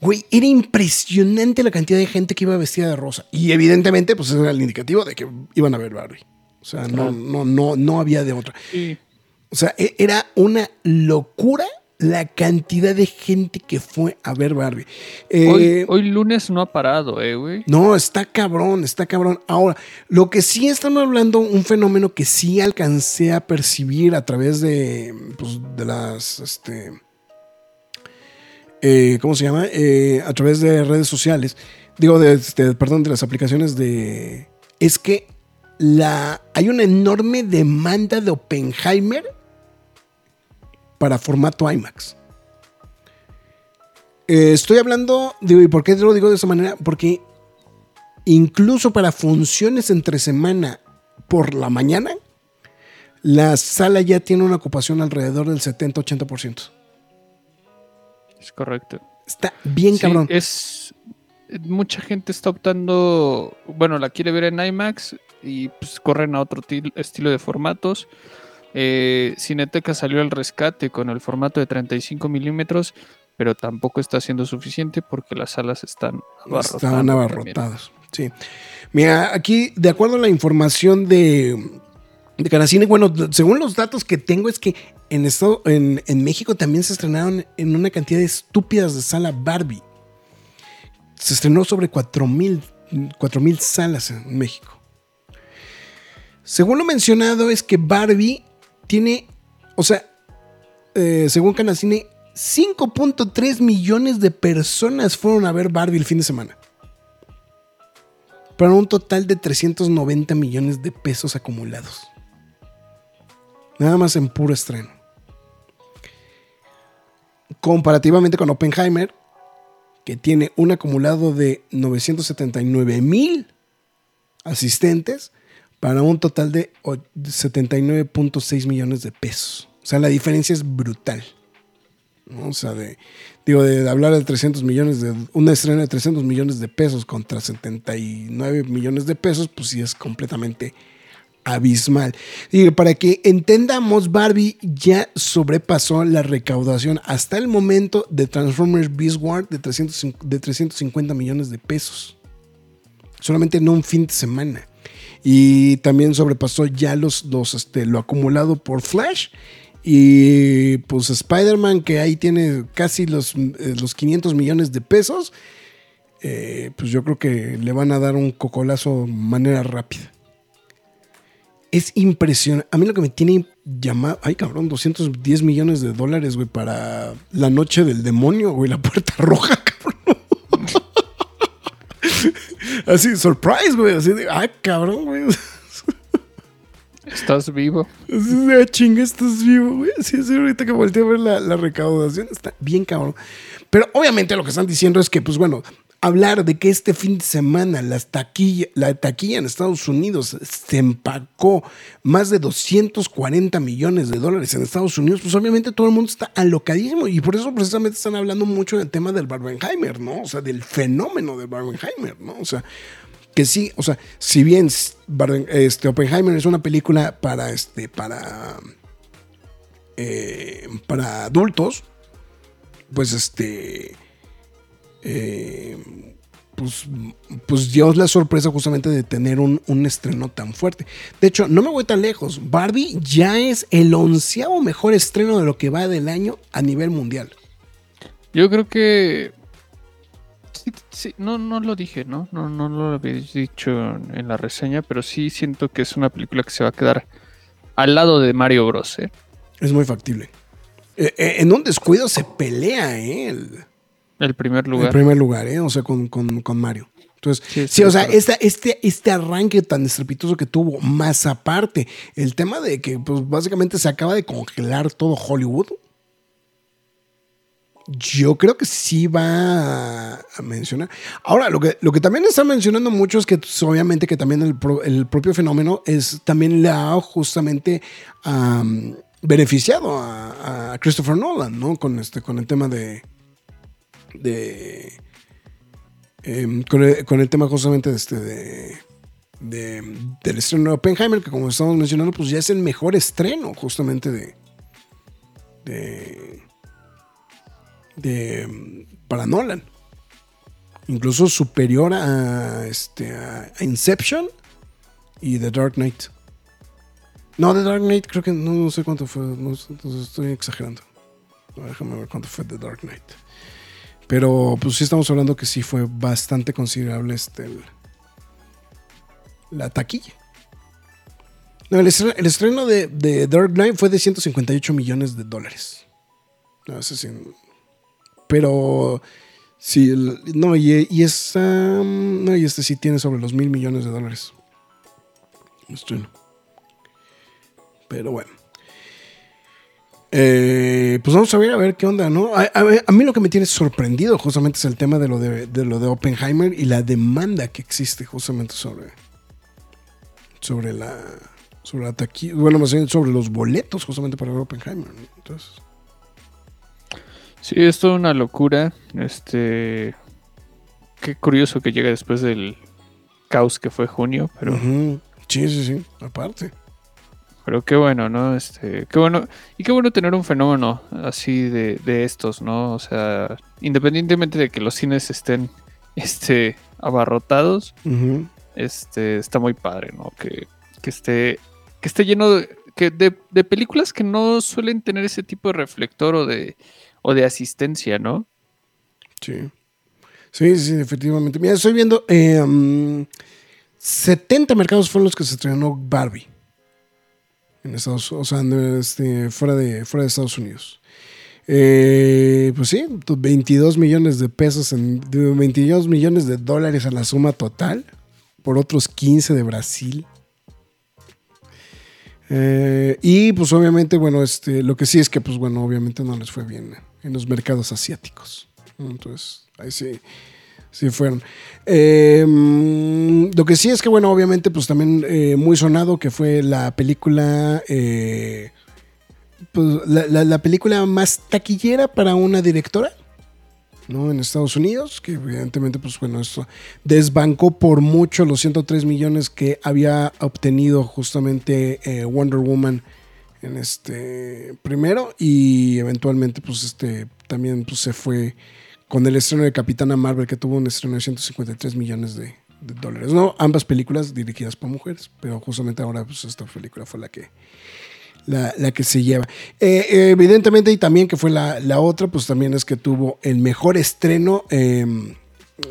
Güey, era impresionante la cantidad de gente que iba vestida de rosa. Y evidentemente, pues era el indicativo de que iban a ver Barbie. O sea, no, no, no, no había de otra. O sea, e- era una locura la cantidad de gente que fue a ver Barbie. Eh, Hoy, hoy lunes no ha parado, eh, güey. no, está cabrón, está cabrón. Ahora, lo que sí estamos hablando, un fenómeno que sí alcancé a percibir a través de, pues, de las, este, eh, ¿cómo se llama? Eh, a través de redes sociales, digo, de, este, perdón, de las aplicaciones de, es que la, hay una enorme demanda de Oppenheimer para formato IMAX. Eh, estoy hablando, digo, ¿y por qué te lo digo de esa manera? Porque incluso para funciones entre semana por la mañana, la sala ya tiene una ocupación alrededor del 70-80%. Es correcto. Está bien Sí, cabrón. es. Mucha gente está optando. Bueno, la quiere ver en IMAX y pues corren a otro til- estilo de formatos. Eh, Cineteca salió al rescate con el formato de 35 milímetros, pero tampoco está siendo suficiente porque las salas están abarrotadas. Estaban también. abarrotados. Sí. Mira, aquí, de acuerdo a la información de, de Canacine, bueno, según los datos que tengo, es que en, estado, en, en México también se estrenaron en una cantidad de estúpidas de sala Barbie. Se estrenó sobre 4000 4000 salas en México. Según lo mencionado, es que Barbie tiene, o sea, eh, según Canacine, 5.3 millones de personas fueron a ver Barbie el fin de semana. Para un total de 390 millones de pesos acumulados. Nada más en puro estreno. Comparativamente con Oppenheimer, que tiene un acumulado de 979 mil asistentes para un total de o- 79.6 millones de pesos. O sea, la diferencia es brutal. O sea, de, digo, de hablar de 300 millones, de una estreno de 300 millones de pesos contra 79 millones de pesos, pues sí es completamente abismal. Y para que entendamos, Barbie ya sobrepasó la recaudación hasta el momento de Transformers Beast War de, 300, de 350 millones de pesos. Solamente en un fin de semana. Y también sobrepasó ya los, los, este, lo acumulado por Flash. Y pues Spider-Man, que ahí tiene casi los, eh, los 500 millones de pesos, eh, pues yo creo que le van a dar un cocolazo de manera rápida es impresionante. A mí lo que me tiene llamado. Ay, cabrón, 210 millones de dólares, güey, para la noche del demonio, güey, la puerta roja, cabrón. Así, surprise, güey. Así de, ay, cabrón, güey. Estás vivo. Así de, ah, chinga, estás vivo, güey. Así es, ahorita que volteé a ver la, la recaudación, está bien, cabrón. Pero obviamente lo que están diciendo es que, pues bueno, hablar de que este fin de semana las taquilla, la taquilla en Estados Unidos se empacó más de 240 millones de dólares en Estados Unidos, pues obviamente todo el mundo está alocadísimo y por eso precisamente están hablando mucho del tema del Barbenheimer, ¿no? O sea, del fenómeno de Barbenheimer, ¿no? O sea, que sí, o sea, si bien este, Oppenheimer es una película para, este, para, eh, para adultos, pues este eh, pues, pues dio la sorpresa justamente de tener un, estreno tan fuerte. De hecho, no me voy tan lejos. Barbie ya es el onceavo mejor estreno de lo que va del año a nivel mundial. Yo creo que. Sí, no, no lo dije, ¿no? ¿no? No lo habéis dicho en la reseña, pero sí siento que es una película que se va a quedar al lado de Mario Bros. ¿eh? Es muy factible. Eh, en un descuido se pelea, ¿eh? El primer lugar. El primer lugar, ¿eh? O sea, con, Mario. Entonces, sí, o sea, este, este arranque tan estrepitoso que tuvo, más aparte, el tema de que, pues, básicamente se acaba de congelar todo Hollywood. Yo creo que sí va a mencionar. Ahora, lo que, lo que también está mencionando mucho es que pues, obviamente que también el, propio fenómeno es también le ha justamente beneficiado a, a, Christopher Nolan, ¿no? Con este, con el tema de, de. Em, con, el, tema justamente de este. De, del estreno de Oppenheimer, que como estamos mencionando, pues ya es el mejor estreno justamente de. de. de para Nolan. Incluso superior a, este, a Inception y The Dark Knight. No, The Dark Knight creo que no, sé cuánto fue, estoy exagerando. Déjame ver cuánto fue The Dark Knight. Pero pues sí estamos hablando que sí fue bastante considerable este la taquilla. No, el, estreno, de, Dark Knight fue de 158 millones de dólares. No, sé si, pero sí, no, y, y, no, y este sí tiene sobre los mil millones de dólares. Estreno. Pero bueno. Eh, pues vamos a ver a ver qué onda, ¿no? A, mí lo que me tiene sorprendido justamente es el tema de lo de, lo de Oppenheimer y la demanda que existe justamente sobre, sobre la sobre la taquilla, bueno, más bien sobre los boletos justamente para Oppenheimer. Entonces. Sí, es toda una locura. Este, qué curioso que llega después del caos que fue junio, pero. Sí, sí, sí, aparte. Pero qué bueno, ¿no? Este, qué bueno. Y qué bueno tener un fenómeno así de, estos, ¿no? O sea, independientemente de que los cines estén este, abarrotados, este, está muy padre, ¿no? Que, esté, que esté lleno de, que de, películas que no suelen tener ese tipo de reflector o de, o de asistencia, ¿no? Sí. Sí, sí, efectivamente. Mira, estoy viendo. 70 eh, mercados fueron los que se estrenó Barbie Estados, o sea, este, fuera, de, fuera de Estados Unidos. Eh, pues sí, 22 millones de pesos, en, 22 millones de dólares a la suma total, por otros 15 de Brasil. Eh, y pues obviamente, bueno, este, lo que sí es que, pues bueno, obviamente no les fue bien en los mercados asiáticos. Entonces, ahí sí Sí, fueron. Em, lo que sí es que, bueno, obviamente, pues también eh, muy sonado que fue la película eh, pues, la, la- la película más taquillera para una directora, ¿no? En Estados Unidos, que evidentemente, pues bueno, esto desbancó por mucho los 103 millones que había obtenido justamente eh, Wonder Woman en este primero y eventualmente, pues este también pues, se fue con el estreno de Capitana Marvel, que tuvo un estreno de 153 millones de, dólares. No, ambas películas dirigidas por mujeres, pero justamente ahora pues, esta película fue la que, la, que se lleva. Eh, eh, evidentemente, y también que fue la, la otra, pues también es que tuvo el mejor estreno eh,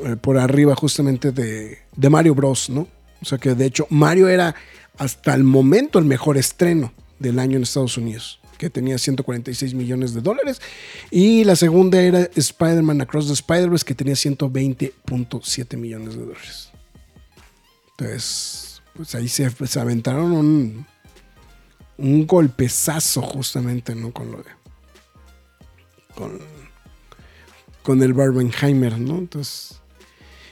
eh, por arriba justamente de, de Mario Bros, ¿no? O sea que de hecho Mario era hasta el momento el mejor estreno del año en Estados Unidos, que tenía 146 millones de dólares. Y la segunda era Spider-Man Across the Spider-Verse, que tenía 120.7 millones de dólares. Entonces, pues ahí se, aventaron un, un golpezazo justamente, ¿no? Con lo de... Con, con el Barbenheimer, ¿no? Entonces...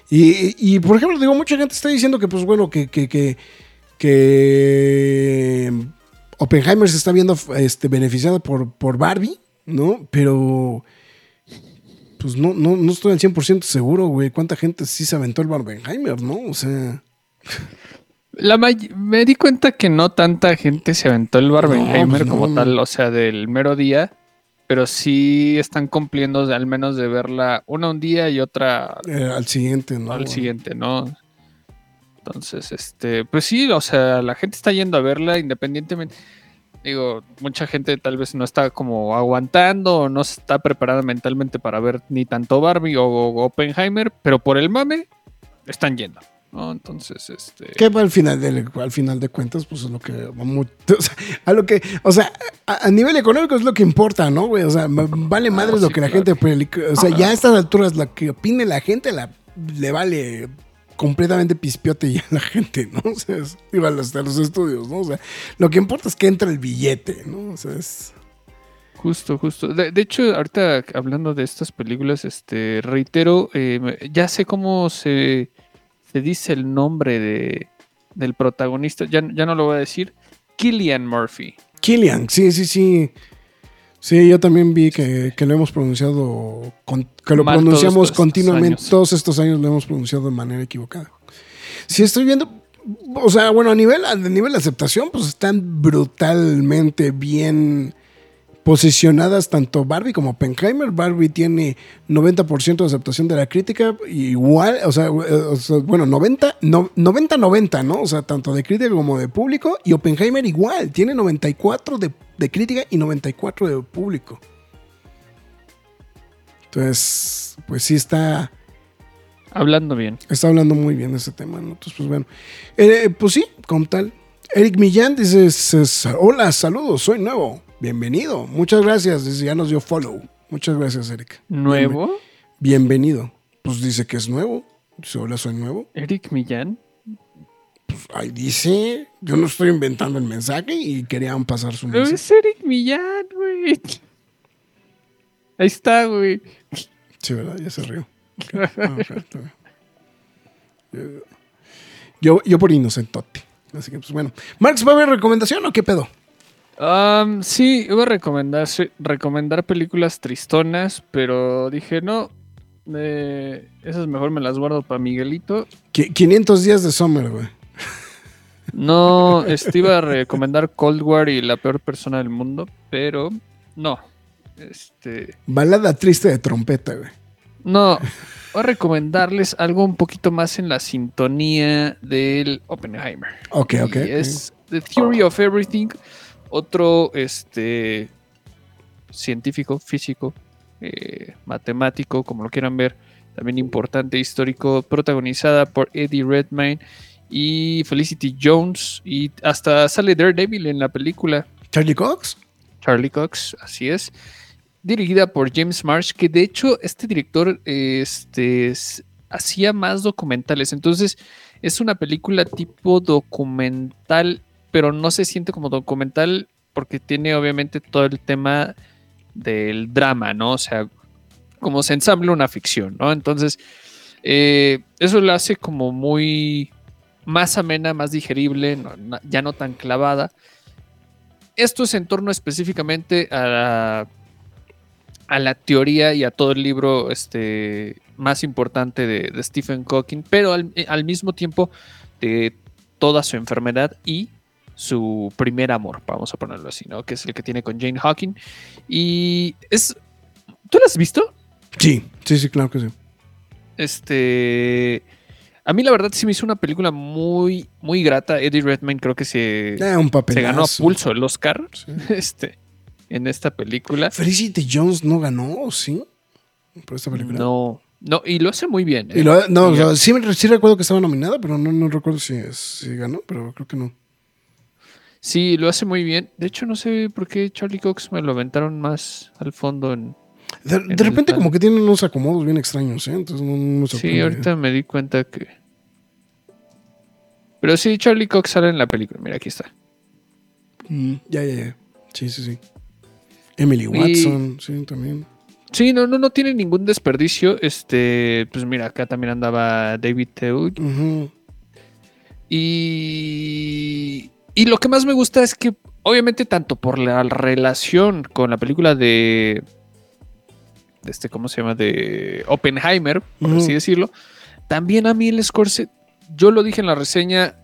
Y, y, por ejemplo, digo, mucha gente está diciendo que, pues bueno, que, que, que Oppenheimer se está viendo este, beneficiado por, por Barbie, ¿no? Pero, pues no, no, no estoy al 100% seguro, güey. ¿Cuánta gente sí se aventó el Barbenheimer, no? O sea... La me di cuenta que no tanta gente se aventó el Barbenheimer pues no, como tal, o sea, del mero día, pero sí están cumpliendo al menos de verla una un día y otra eh, al siguiente, ¿no? al siguiente, ¿no? Entonces, este, pues sí, o sea, la gente está yendo a verla independientemente. Digo, mucha gente tal vez no está como aguantando o no está preparada mentalmente para ver ni tanto Barbie o, o Oppenheimer, pero por el mame están yendo, ¿no? Entonces, este... Que al final, de, al final de cuentas, pues es lo que vamos. O sea, a lo que. O sea, a, a nivel económico es lo que importa, ¿no, güey? O sea, vale madre lo sí, que la claro. gente. pelic- O sea, ya a estas alturas, lo que opine la gente la, le vale completamente pispiote ya la gente, ¿no? O sea, es, digo, a los, estudios, ¿no? O sea, lo que importa es que entra el billete, ¿no? O sea, es. Justo, justo. De, de hecho, ahorita hablando de estas películas, este, reitero, eh, ya sé cómo se, se dice el nombre de, del protagonista, ya, ya no lo voy a decir, Killian Murphy. Killian, sí, sí, sí. Sí, yo también vi que, que lo hemos pronunciado, con- que lo Mal pronunciamos continuamente, todos estos años lo hemos pronunciado de manera equivocada. Si estoy viendo, o sea, bueno, a nivel, a nivel de aceptación, pues están brutalmente bien posicionadas tanto Barbie como Oppenheimer. Barbie tiene 90% de aceptación de la crítica, igual, o sea, o sea, bueno, 90, no- 90-90, ¿no? O sea, tanto de crítica como de público. Y Oppenheimer igual, tiene 94 de, de crítica y 94 de público. Entonces, pues sí está, Hablando bien. está hablando muy bien de ese tema, ¿no? Entonces, pues bueno. Eh, pues sí, como tal. Eric Millán dice, "S- hola, saludos, soy nuevo. Bienvenido. Muchas gracias. Dice, ya nos dio follow. Muchas gracias, Eric. ¿Nuevo? Bienvenido. Pues dice que es nuevo. Dice, hola, soy nuevo. Eric Millán. Pues ahí dice, yo no estoy inventando el mensaje y querían pasar su No mensaje. es Eric Millán, güey. Ahí está, güey. Sí, ¿verdad? Ya se rió. Ok. Ah. Yo, yo por inocentote. Así que, pues bueno. Marx, ¿va a haber recomendación o qué pedo? Um, sí, iba a recomendar, recomendar películas tristonas, pero dije, no, eh, esas mejor me las guardo para Miguelito. Qui- 500 días de Summer, güey. No, este iba a recomendar Cold War y la peor persona del mundo, pero no. Este, Balada triste de trompeta, güey. no, voy a recomendarles algo un poquito más en la sintonía del Oppenheimer. Ok, ok. Y es The Theory of Everything, otro este científico, físico, eh, matemático, como lo quieran ver, también importante, histórico, protagonizada por Eddie Redmayne y Felicity Jones, y hasta sale Daredevil en la película, Charlie Cox. Charlie Cox, así es. Dirigida por James Marsh, que de hecho este director este, s- hacía más documentales. Entonces es una película tipo documental, pero no se siente como documental porque tiene obviamente todo el tema del drama, ¿no? O sea, como se ensambla una ficción, ¿no? Entonces, eh, eso lo hace como muy más amena, más digerible, ya no tan clavada. esto es en torno específicamente a la, a la teoría y a todo el libro este, más importante de, Stephen Hawking, pero al mismo tiempo de toda su enfermedad y su primer amor, vamos a ponerlo así, ¿no? Que es el que tiene con Jane Hawking. Y es... ¿Tú lo has visto? Sí, sí, sí, claro que sí. Este... A mí la verdad sí me hizo una película muy, muy grata. Eddie Redmayne creo que se, Eh, un se ganó a pulso el Oscar este, en esta película. Felicity Jones no ganó, ¿o ¿sí? Por esta película. No, no, y lo hace muy bien. ¿eh? Y lo- no, o sea, sí, me- sí recuerdo que estaba nominada, pero no, no recuerdo si, si ganó, pero creo que no. Sí, lo hace muy bien. De hecho, no sé por qué Charlie Cox me lo aventaron más al fondo en... De, repente como que tienen unos acomodos bien extraños, ¿eh? Entonces no, no Sí, ahorita me di cuenta que... Pero sí, Charlie Cox sale en la película. Mira, aquí está. Mm, ya, ya, ya. Sí, sí, sí. Emily Watson, sí, también. Sí, no, no, no tiene ningún desperdicio. Este, pues mira, acá también andaba David Teug. Ujú. Y, y lo que más me gusta es que, obviamente, tanto por la relación con la película de, de este, ¿cómo se llama? De Oppenheimer, por así decirlo, también a mí el Scorsese, yo lo dije en la reseña,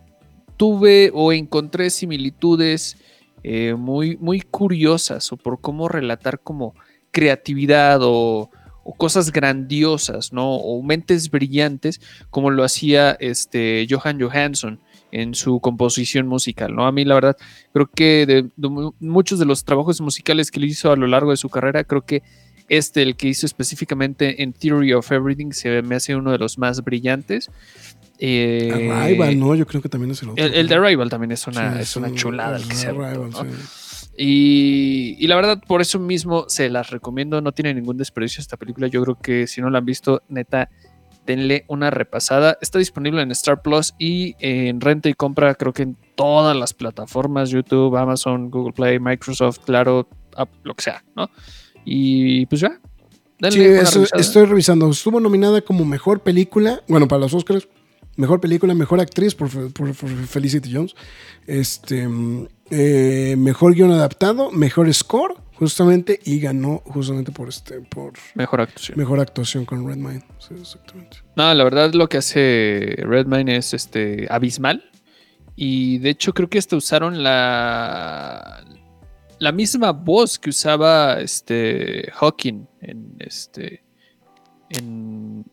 tuve o encontré similitudes eh, muy, muy curiosas o por cómo relatar como creatividad o, o cosas grandiosas, ¿no? O mentes brillantes, como lo hacía este Johan Johansson en su composición musical, ¿no? A mí, la verdad, creo que de, de mu- muchos de los trabajos musicales que él hizo a lo largo de su carrera, creo que este, el que hizo específicamente en Theory of Everything, se me hace uno de los más brillantes. Eh, Arrival, ¿no? Yo creo que también es el otro. el, el de Arrival también es una, Sí, es una un- chulada el que se Arrival, ¿no? sí. Y, y la verdad, por eso mismo se las recomiendo. No tiene ningún desperdicio esta película. Yo creo que si no la han visto, neta, denle una repasada. Está disponible en Star Plus y en renta y compra, creo que en todas las plataformas: YouTube, Amazon, Google Play, Microsoft, claro, app, lo que sea, ¿no? Y pues ya. denle Sí, una eso- revisada. estoy revisando. Estuvo nominada como mejor película, bueno, para los Oscars, mejor película, mejor actriz por, Fe- por- por Felicity Jones, este, mm, eh, mejor guion adaptado, mejor score, justamente, y ganó justamente por este, por Mejor actuación. mejor actuación con Redmine. Sí, exactamente. No, la verdad lo que hace Redmine es este abismal. Y de hecho creo que hasta usaron la la misma voz que usaba este Hawking en este en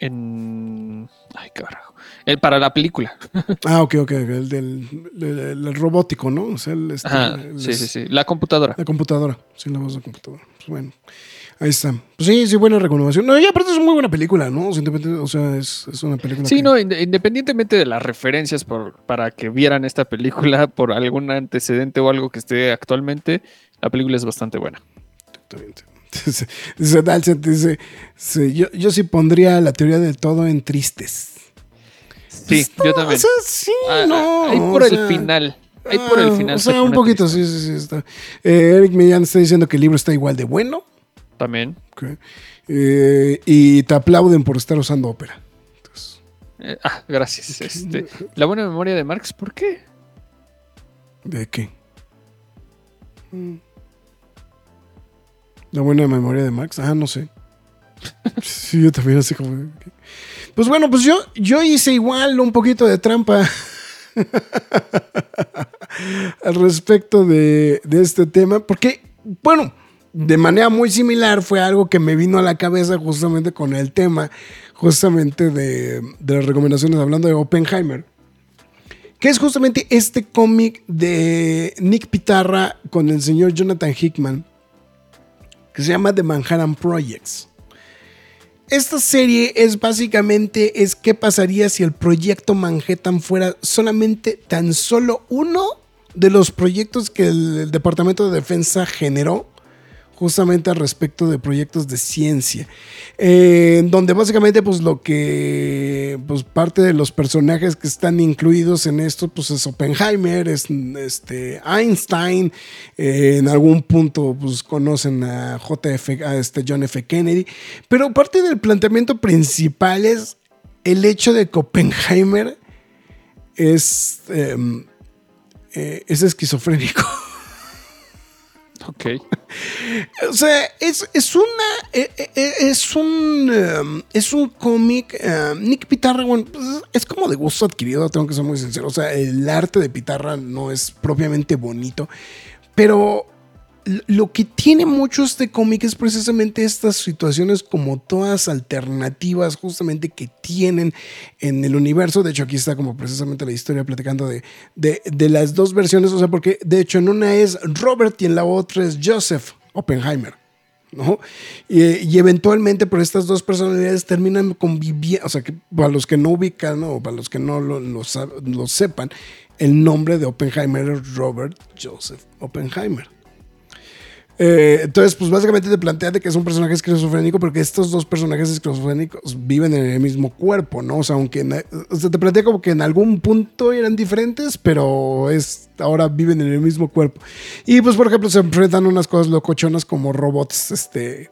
en ay carajo. El, para la película. Ah, ok, ok, el del el- el- el robótico, ¿no? O sea, el, este, Ajá, el- sí, sí, sí, la computadora. La computadora, sí, la voz de computadora. Pues bueno, ahí está. Pues sí, sí, buena recomendación. No, y aparte es una muy buena película, ¿no? O sea, independe- o sea, es, es una película. Sí, que- no, inde- independientemente de las referencias por, para que vieran esta película por algún antecedente o algo que esté actualmente, la película es bastante buena. Exactamente. Dice, dice yo, yo sí pondría la teoría del todo en tristes. Sí, Pues, yo también. O sea, sí, Ah, no. Ahí por el sea, final. Ahí por el ah, final. O se sea, un poquito, triste. sí, sí, sí. Está. Eh, Eric Millán está diciendo que el libro está igual de bueno. También. ok. Eh, y te aplauden por estar usando ópera. Entonces, Eh, ah, gracias. Este, la buena memoria de Marx, ¿por qué? ¿De qué? Mm. La buena memoria de Max. Ah, no sé. Sí, yo también así como... Pues bueno, pues yo, yo hice igual un poquito de trampa al respecto de, de este tema, porque, bueno, de manera muy similar fue algo que me vino a la cabeza justamente con el tema, justamente de, de las recomendaciones hablando de Oppenheimer que es justamente este cómic de Nick Pitarra con el señor Jonathan Hickman, que se llama The Manhattan Projects. Esta serie es básicamente es qué pasaría si el proyecto Manhattan fuera solamente tan solo uno de los proyectos que el, el Departamento de Defensa generó justamente al respecto de proyectos de ciencia, eh, donde básicamente pues lo que pues parte de los personajes que están incluidos en esto pues es Oppenheimer, es este Einstein, eh, en algún punto pues conocen a JF, a este John F. Kennedy, pero parte del planteamiento principal es el hecho de que Oppenheimer es, eh, eh, es esquizofrénico. Ok. O sea, es, es una. eh, eh, eh, Es un. um, es un cómic. um, Nick Pitarra, bueno, pues, es como de gusto adquirido, tengo que ser muy sincero. O sea, el arte de Pitarra no es propiamente bonito. Pero lo que tiene mucho este cómic es precisamente estas situaciones como todas alternativas justamente que tienen en el universo. De hecho, aquí está como precisamente la historia platicando de, de, las dos versiones. O sea, porque de hecho en una es Robert y en la otra es Joseph Oppenheimer. ¿no? Y, eventualmente por estas dos personalidades terminan conviviendo, o sea, que para los que no ubican o para los que no lo, lo sepan, el nombre de Oppenheimer es Robert Joseph Oppenheimer. Eh, entonces, pues básicamente te plantea de que es un personaje esquizofrénico porque estos dos personajes esquizofrénicos viven en el mismo cuerpo, ¿no? O sea, aunque en- te plantea como que en algún punto eran diferentes, pero es ahora viven en el mismo cuerpo. Y pues, por ejemplo, se enfrentan unas cosas locochonas como robots, este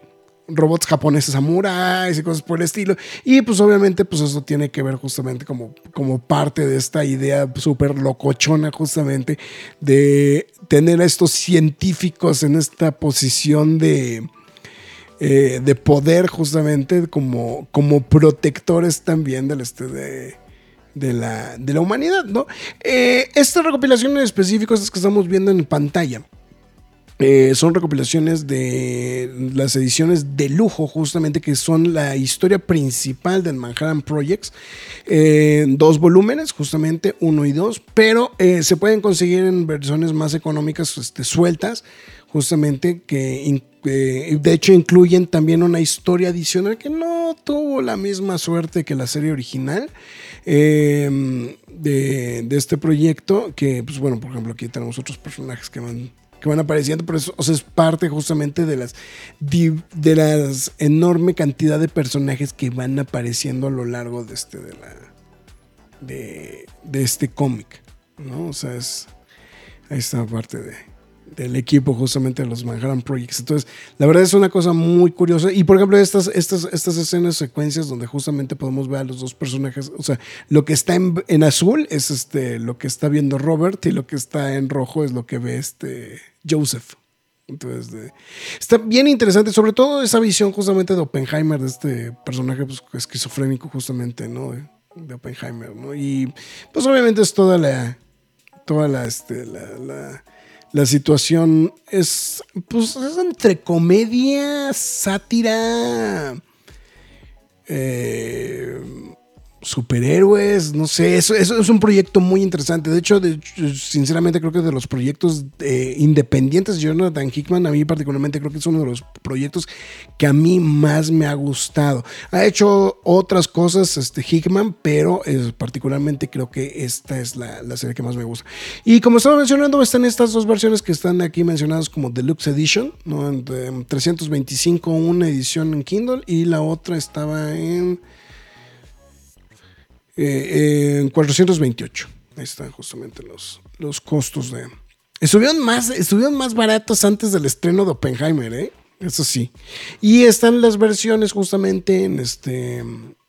robots japoneses samuráis y cosas por el estilo. Y pues obviamente pues eso tiene que ver justamente como, como parte de esta idea súper locochona justamente de tener a estos científicos en esta posición de, eh, de poder justamente como, como protectores también del este de, de la, de la humanidad, ¿no? Eh, esta recopilación en específico, estas que estamos viendo en pantalla, eh, son recopilaciones de las ediciones de lujo, justamente, que son la historia principal del Manhattan Projects. Eh, dos volúmenes, justamente, uno y dos, pero eh, se pueden conseguir en versiones más económicas este, sueltas, justamente, que eh, de hecho incluyen también una historia adicional que no tuvo la misma suerte que la serie original. eh, de, de este proyecto, que pues bueno, por ejemplo, aquí tenemos otros personajes que van que van apareciendo, pero eso o sea, es parte justamente de las de las enorme cantidad de personajes que van apareciendo a lo largo de este de la de, de este cómic, ¿no? O sea, es está parte de, del equipo justamente de los Manhattan Projects. Entonces, la verdad es una cosa muy curiosa. Y por ejemplo, estas, estas, estas escenas, secuencias donde justamente podemos ver a los dos personajes, o sea, lo que está en, azul es este, lo que está viendo Robert y lo que está en rojo es lo que ve este Joseph. Entonces, de- está bien interesante, sobre todo esa visión justamente de Oppenheimer, de este personaje pues, esquizofrénico justamente, ¿no? De, Oppenheimer, ¿no? Y pues obviamente es toda la, toda la, este, la, la situación es, pues, es entre comedia, sátira, eh, superhéroes, no sé, eso, eso es un proyecto muy interesante. De hecho, de- sinceramente creo que de los proyectos eh, independientes de Jonathan Hickman, a mí particularmente creo que es uno de los proyectos que a mí más me ha gustado. Ha hecho otras cosas este, Hickman, pero particularmente creo que esta es la, la serie que más me gusta. Y como estaba mencionando, están estas dos versiones que están aquí mencionadas como Deluxe Edition, ¿no? En, en 325 una edición en Kindle y la otra estaba en eh, en 428. Ahí están justamente los, los costos de. Estuvieron más, estuvieron más baratos antes del estreno de Oppenheimer, ¿eh? Eso sí. Y están las versiones justamente en este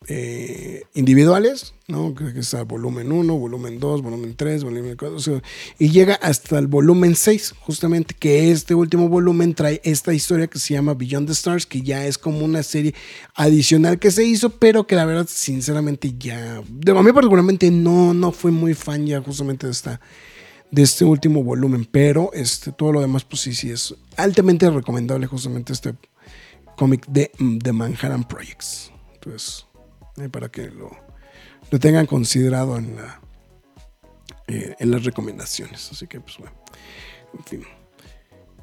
eh, individuales, ¿no? Que que está volumen 1, volumen 2, volumen 3, volumen 4. o sea, y llega hasta el volumen 6, justamente, que este último volumen trae esta historia que se llama Beyond the Stars, que ya es como una serie adicional que se hizo, pero que la verdad, sinceramente, ya. de- A mí, particularmente, no, no fui muy fan ya justamente de esta de este último volumen, pero este, todo lo demás, pues sí, sí, es altamente recomendable justamente este cómic de The Manhattan Projects. Entonces, eh, para que lo, lo tengan considerado en, la, eh, en las recomendaciones. Así que, pues bueno, en fin.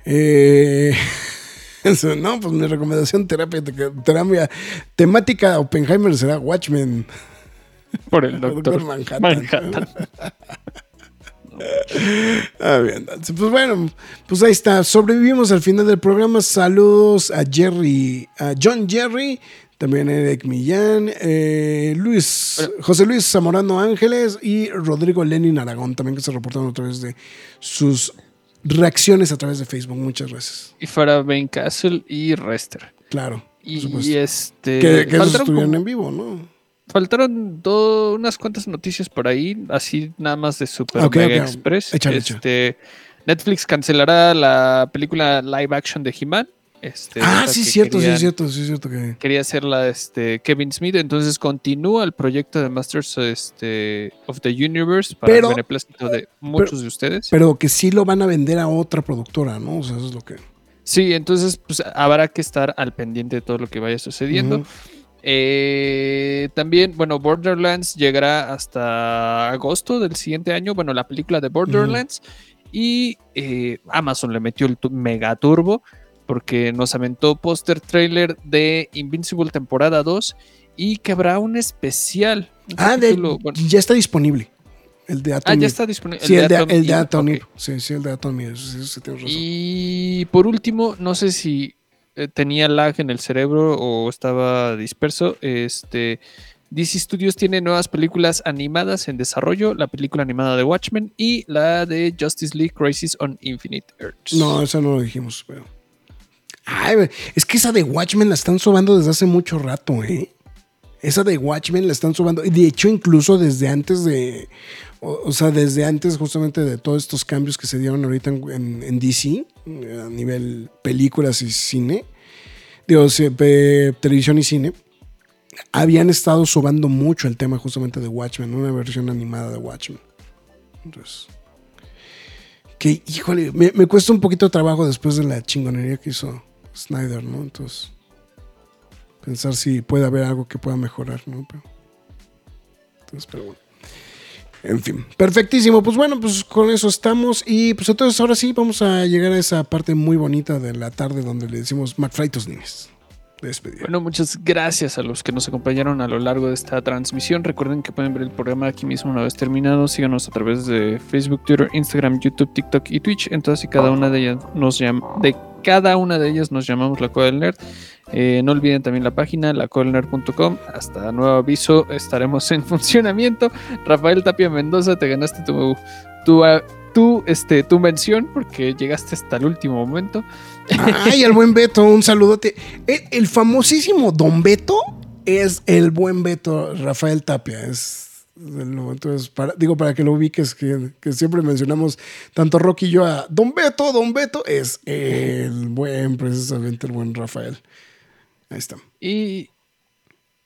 Eh, eso, no, pues mi recomendación terapia, terapia temática Oppenheimer será Watchmen. Por el doctor, Manhattan. Manhattan. Ah, bien, pues bueno, pues ahí está. Sobrevivimos al final del programa. Saludos a Jerry, a John Jerry, también Eric Millán, eh, Luis, José Luis Zamorano Ángeles y Rodrigo Lenin Aragón, también que se reportaron a través de sus reacciones a través de Facebook. Muchas gracias. Y Farah Bane Castle y Rester. Claro. Y, este. que, que esos estuvieron como- en vivo, ¿no? Faltaron do- unas cuantas noticias por ahí, así nada más de Super Ok, Mega ok. Express. Échale, este, Netflix cancelará la película live action de He-Man. Este, ah, sí, cierto, sí, cierto, sí, cierto que. Quería hacerla este, Kevin Smith, entonces continúa el proyecto de Masters este, of the Universe para Pero- el beneplácito de muchos de ustedes. Pero que sí lo van a vender a otra productora, ¿no? O sea, eso es lo que. Sí, entonces pues, habrá que estar al pendiente de todo lo que vaya sucediendo. Eh, también, bueno, Borderlands llegará hasta agosto del siguiente año. Bueno, la película de Borderlands. Y eh, Amazon le metió el tu- mega turbo porque nos aventó póster trailer de Invincible temporada 2 y que habrá un especial. un Ah, de- capítulo- bueno, ya está disponible. El de ah, Atomy. ya está disponible. Sí, el de, Atom el de. Sí, sí, el de sí, sí, razón. Y por último, no sé si eh, tenía lag en el cerebro o estaba disperso. Este DC Studios tiene nuevas películas animadas en desarrollo, la película animada de Watchmen y la de Justice League Crisis on Infinite Earths. No, eso no lo dijimos, pero. Es que esa de Watchmen la están sobando desde hace mucho rato, ¿eh? Esa de Watchmen la están sobando. Y de hecho, incluso desde antes de. O, sea, desde antes justamente de todos estos cambios que se dieron ahorita en, DC, a nivel películas y cine, digo, televisión y cine, habían estado sobando mucho el tema justamente de Watchmen, una versión animada de Watchmen. Entonces que, híjole, me, me cuesta un poquito de trabajo después de la chingonería que hizo Snyder, ¿no? Entonces, pensar si puede haber algo que pueda mejorar, ¿no? Pero, entonces, pero bueno. En fin, perfectísimo. Pues bueno, pues con eso estamos. Y pues entonces ahora sí vamos a llegar a esa parte muy bonita de la tarde donde le decimos McFly tus niños. De despedida. Bueno, muchas gracias a los que nos acompañaron a lo largo de esta transmisión. Recuerden que pueden ver el programa aquí mismo una vez terminado. Síganos a través de Facebook, Twitter, Instagram, YouTube, TikTok y Twitch. En todas y cada una de ellas nos llam- de cada una de ellas nos llamamos La Cueva del Nerd. Eh, no olviden también la página, lacuevadelnerd.com. Hasta nuevo aviso, estaremos en funcionamiento. Rafael Tapia Mendoza, te ganaste tu, tu, este, tu mención porque llegaste hasta el último momento. Ay, el buen Beto, un saludote. El, el famosísimo Don Beto es el buen Beto Rafael Tapia. Es entonces, digo, para que lo ubiques, que, siempre mencionamos tanto Rocky y yo a Don Beto, Don Beto, es el buen, precisamente el buen Rafael. Ahí está. Y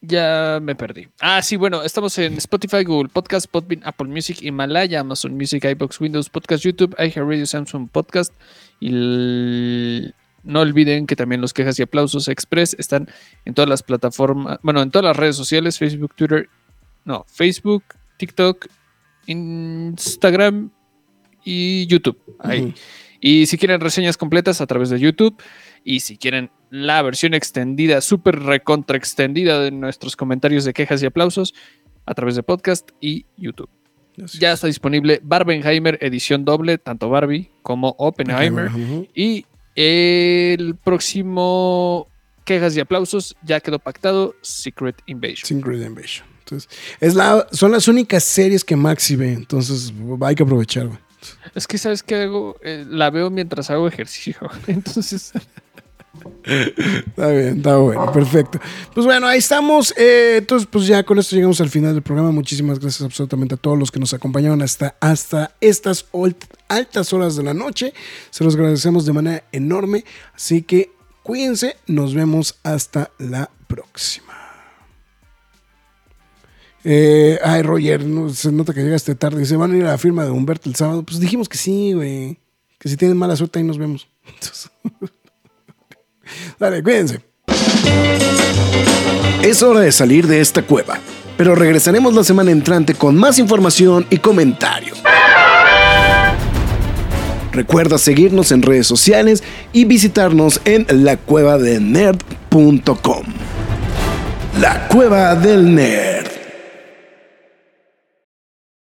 ya me perdí. Ah, sí, bueno, estamos en Spotify, Google Podcast, Podbean, Apple Music, Himalaya, Amazon Music, iBox, Windows Podcast, YouTube, iHeartRadio, Samsung Podcast. Y no olviden que también los quejas y aplausos express están en todas las plataformas, bueno, en todas las redes sociales, Facebook, Twitter, no, Facebook, TikTok, Instagram y YouTube. Ahí. Y si quieren reseñas completas a través de YouTube y si quieren la versión extendida, súper recontra extendida de nuestros comentarios de quejas y aplausos a través de podcast y YouTube. Ya está disponible Barbenheimer edición doble, tanto Barbie como Oppenheimer. Ujú. Y el próximo quejas y aplausos ya quedó pactado Secret Invasion. Secret Invasion. Entonces, es la, son las únicas series que Maxi ve. Entonces, hay que aprovechar, güey. Es que sabes que hago, Eh, la veo mientras hago ejercicio. Entonces, Está bien, está bueno, perfecto. Pues bueno, ahí estamos. Eh, entonces, pues ya con esto llegamos al final del programa. Muchísimas gracias absolutamente a todos los que nos acompañaron hasta, hasta estas altas horas de la noche. Se los agradecemos de manera enorme. Así que cuídense, nos vemos hasta la próxima. Eh, ay, Roger, se nota que llegaste tarde. Se van a ir a la firma de Humberto el sábado. Pues dijimos que sí, güey. Que si tienen mala suerte ahí nos vemos. Dale, cuídense. Es hora de salir de esta cueva, pero regresaremos la semana entrante con más información y comentarios. Recuerda seguirnos en redes sociales y visitarnos en lacuevadelnerd.com. La Cueva del Nerd.